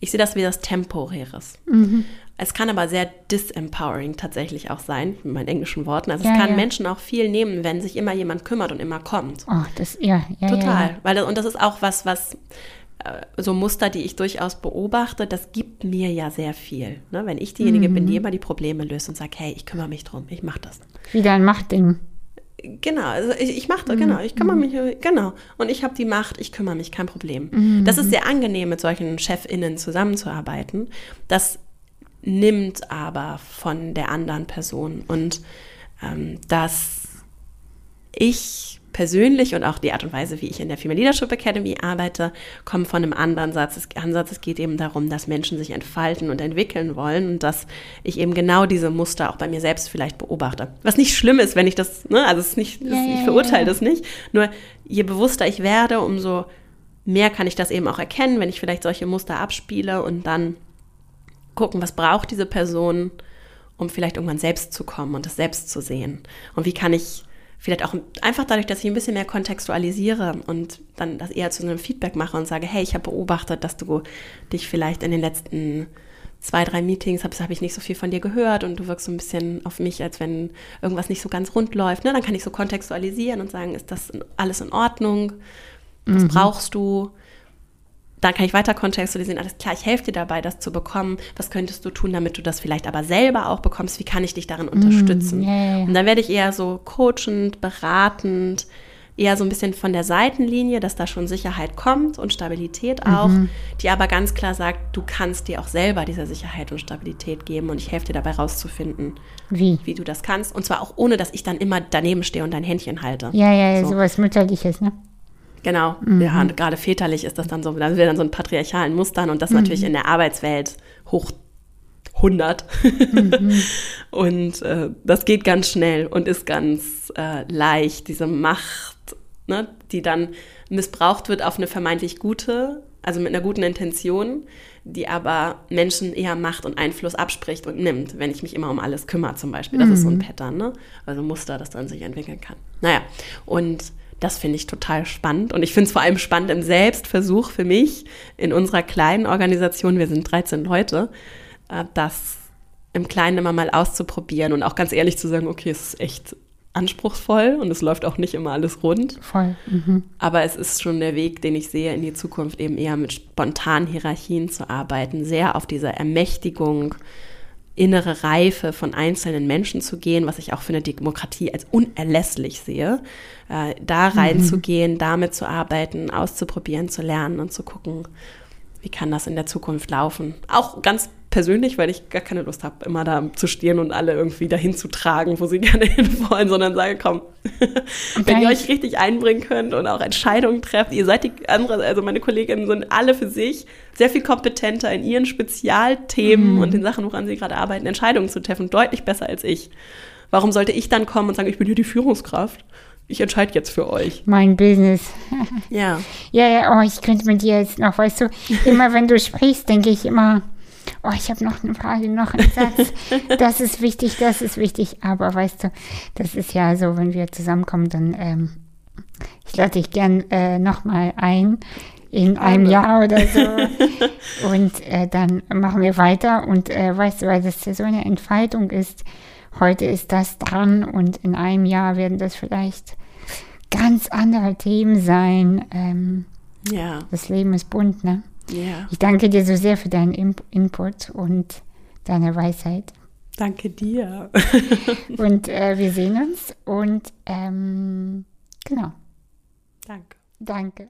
Ich sehe das wie das Temporäres. Mhm. Es kann aber sehr disempowering tatsächlich auch sein, mit meinen englischen Worten. Also ja, es kann ja. Menschen auch viel nehmen, wenn sich immer jemand kümmert und immer kommt. Oh, das, ja, ja. Total. Weil das, und das ist auch was, was äh, so Muster, die ich durchaus beobachte, das gibt mir ja sehr viel. Ne? Wenn ich diejenige mhm. bin, die immer die Probleme löst und sagt, hey, ich kümmere mich drum, ich mache das. Wieder ein Machtding. Genau, also ich, ich mache das, mhm. genau, ich kümmere mich, genau. Und ich habe die Macht, ich kümmere mich, kein Problem. Mhm. Das ist sehr angenehm, mit solchen ChefInnen zusammenzuarbeiten. Das nimmt aber von der anderen Person. Und ähm, dass ich persönlich und auch die Art und Weise, wie ich in der Female Leadership Academy arbeite, kommen von einem anderen Satz. Ansatz. Es geht eben darum, dass Menschen sich entfalten und entwickeln wollen und dass ich eben genau diese Muster auch bei mir selbst vielleicht beobachte. Was nicht schlimm ist, wenn ich das, ne, also es ist nicht, ja, ich verurteile ja, ja. das nicht. Nur je bewusster ich werde, umso mehr kann ich das eben auch erkennen, wenn ich vielleicht solche Muster abspiele und dann gucken, was braucht diese Person, um vielleicht irgendwann selbst zu kommen und das selbst zu sehen. Und wie kann ich vielleicht auch einfach dadurch, dass ich ein bisschen mehr kontextualisiere und dann das eher zu einem Feedback mache und sage, hey, ich habe beobachtet, dass du dich vielleicht in den letzten zwei, drei Meetings habe hab ich nicht so viel von dir gehört und du wirkst so ein bisschen auf mich, als wenn irgendwas nicht so ganz rund läuft. Ne? Dann kann ich so kontextualisieren und sagen, ist das alles in Ordnung? Was mhm. brauchst du? Dann kann ich weiter kontextualisieren, alles klar, ich helfe dir dabei, das zu bekommen. Was könntest du tun, damit du das vielleicht aber selber auch bekommst? Wie kann ich dich darin unterstützen? Mm, yeah. Und dann werde ich eher so coachend, beratend, eher so ein bisschen von der Seitenlinie, dass da schon Sicherheit kommt und Stabilität auch, mhm. die aber ganz klar sagt, du kannst dir auch selber diese Sicherheit und Stabilität geben und ich helfe dir dabei rauszufinden, wie, wie du das kannst. Und zwar auch ohne, dass ich dann immer daneben stehe und dein Händchen halte. Ja, ja, so. sowas Mütterliches, ne? Genau, mhm. ja, und gerade väterlich ist das dann so, da sind wir dann so ein patriarchalen Mustern und das mhm. natürlich in der Arbeitswelt hoch 100. Mhm. und äh, das geht ganz schnell und ist ganz äh, leicht, diese Macht, ne, die dann missbraucht wird auf eine vermeintlich gute, also mit einer guten Intention, die aber Menschen eher Macht und Einfluss abspricht und nimmt, wenn ich mich immer um alles kümmere zum Beispiel. Das ist so ein mhm. Pattern, ne? also ein Muster, das dann sich entwickeln kann. Naja, und das finde ich total spannend. Und ich finde es vor allem spannend im Selbstversuch für mich in unserer kleinen Organisation, wir sind 13 Leute, äh, das im Kleinen immer mal auszuprobieren und auch ganz ehrlich zu sagen, okay, es ist echt anspruchsvoll und es läuft auch nicht immer alles rund. Voll. Mhm. Aber es ist schon der Weg, den ich sehe in die Zukunft, eben eher mit spontanen Hierarchien zu arbeiten, sehr auf dieser Ermächtigung innere Reife von einzelnen Menschen zu gehen, was ich auch für eine Demokratie als unerlässlich sehe, äh, da mhm. reinzugehen, mhm. damit zu arbeiten, auszuprobieren, zu lernen und zu gucken, wie kann das in der Zukunft laufen. Auch ganz persönlich, weil ich gar keine Lust habe, immer da zu stehen und alle irgendwie dahin zu tragen, wo sie gerne hin wollen, sondern sage, komm, wenn ihr euch richtig einbringen könnt und auch Entscheidungen trefft, ihr seid die andere, also meine Kolleginnen sind alle für sich sehr viel kompetenter in ihren Spezialthemen mhm. und den Sachen, woran sie gerade arbeiten, Entscheidungen zu treffen, deutlich besser als ich. Warum sollte ich dann kommen und sagen, ich bin hier die Führungskraft? ich entscheide jetzt für euch. Mein Business. Ja. Ja, ja, oh, ich könnte mit dir jetzt noch, weißt du, immer wenn du sprichst, denke ich immer, oh, ich habe noch eine Frage, noch einen Satz. Das ist wichtig, das ist wichtig. Aber weißt du, das ist ja so, wenn wir zusammenkommen, dann ähm, ich lade dich gern äh, nochmal ein in einem Jahr oder so. und äh, dann machen wir weiter. Und äh, weißt du, weil das ja so eine Entfaltung ist, heute ist das dran und in einem Jahr werden das vielleicht ganz andere Themen sein. Ähm, ja. Das Leben ist bunt, ne? Ja. Ich danke dir so sehr für deinen Input und deine Weisheit. Danke dir. und äh, wir sehen uns und ähm, genau. Danke. Danke.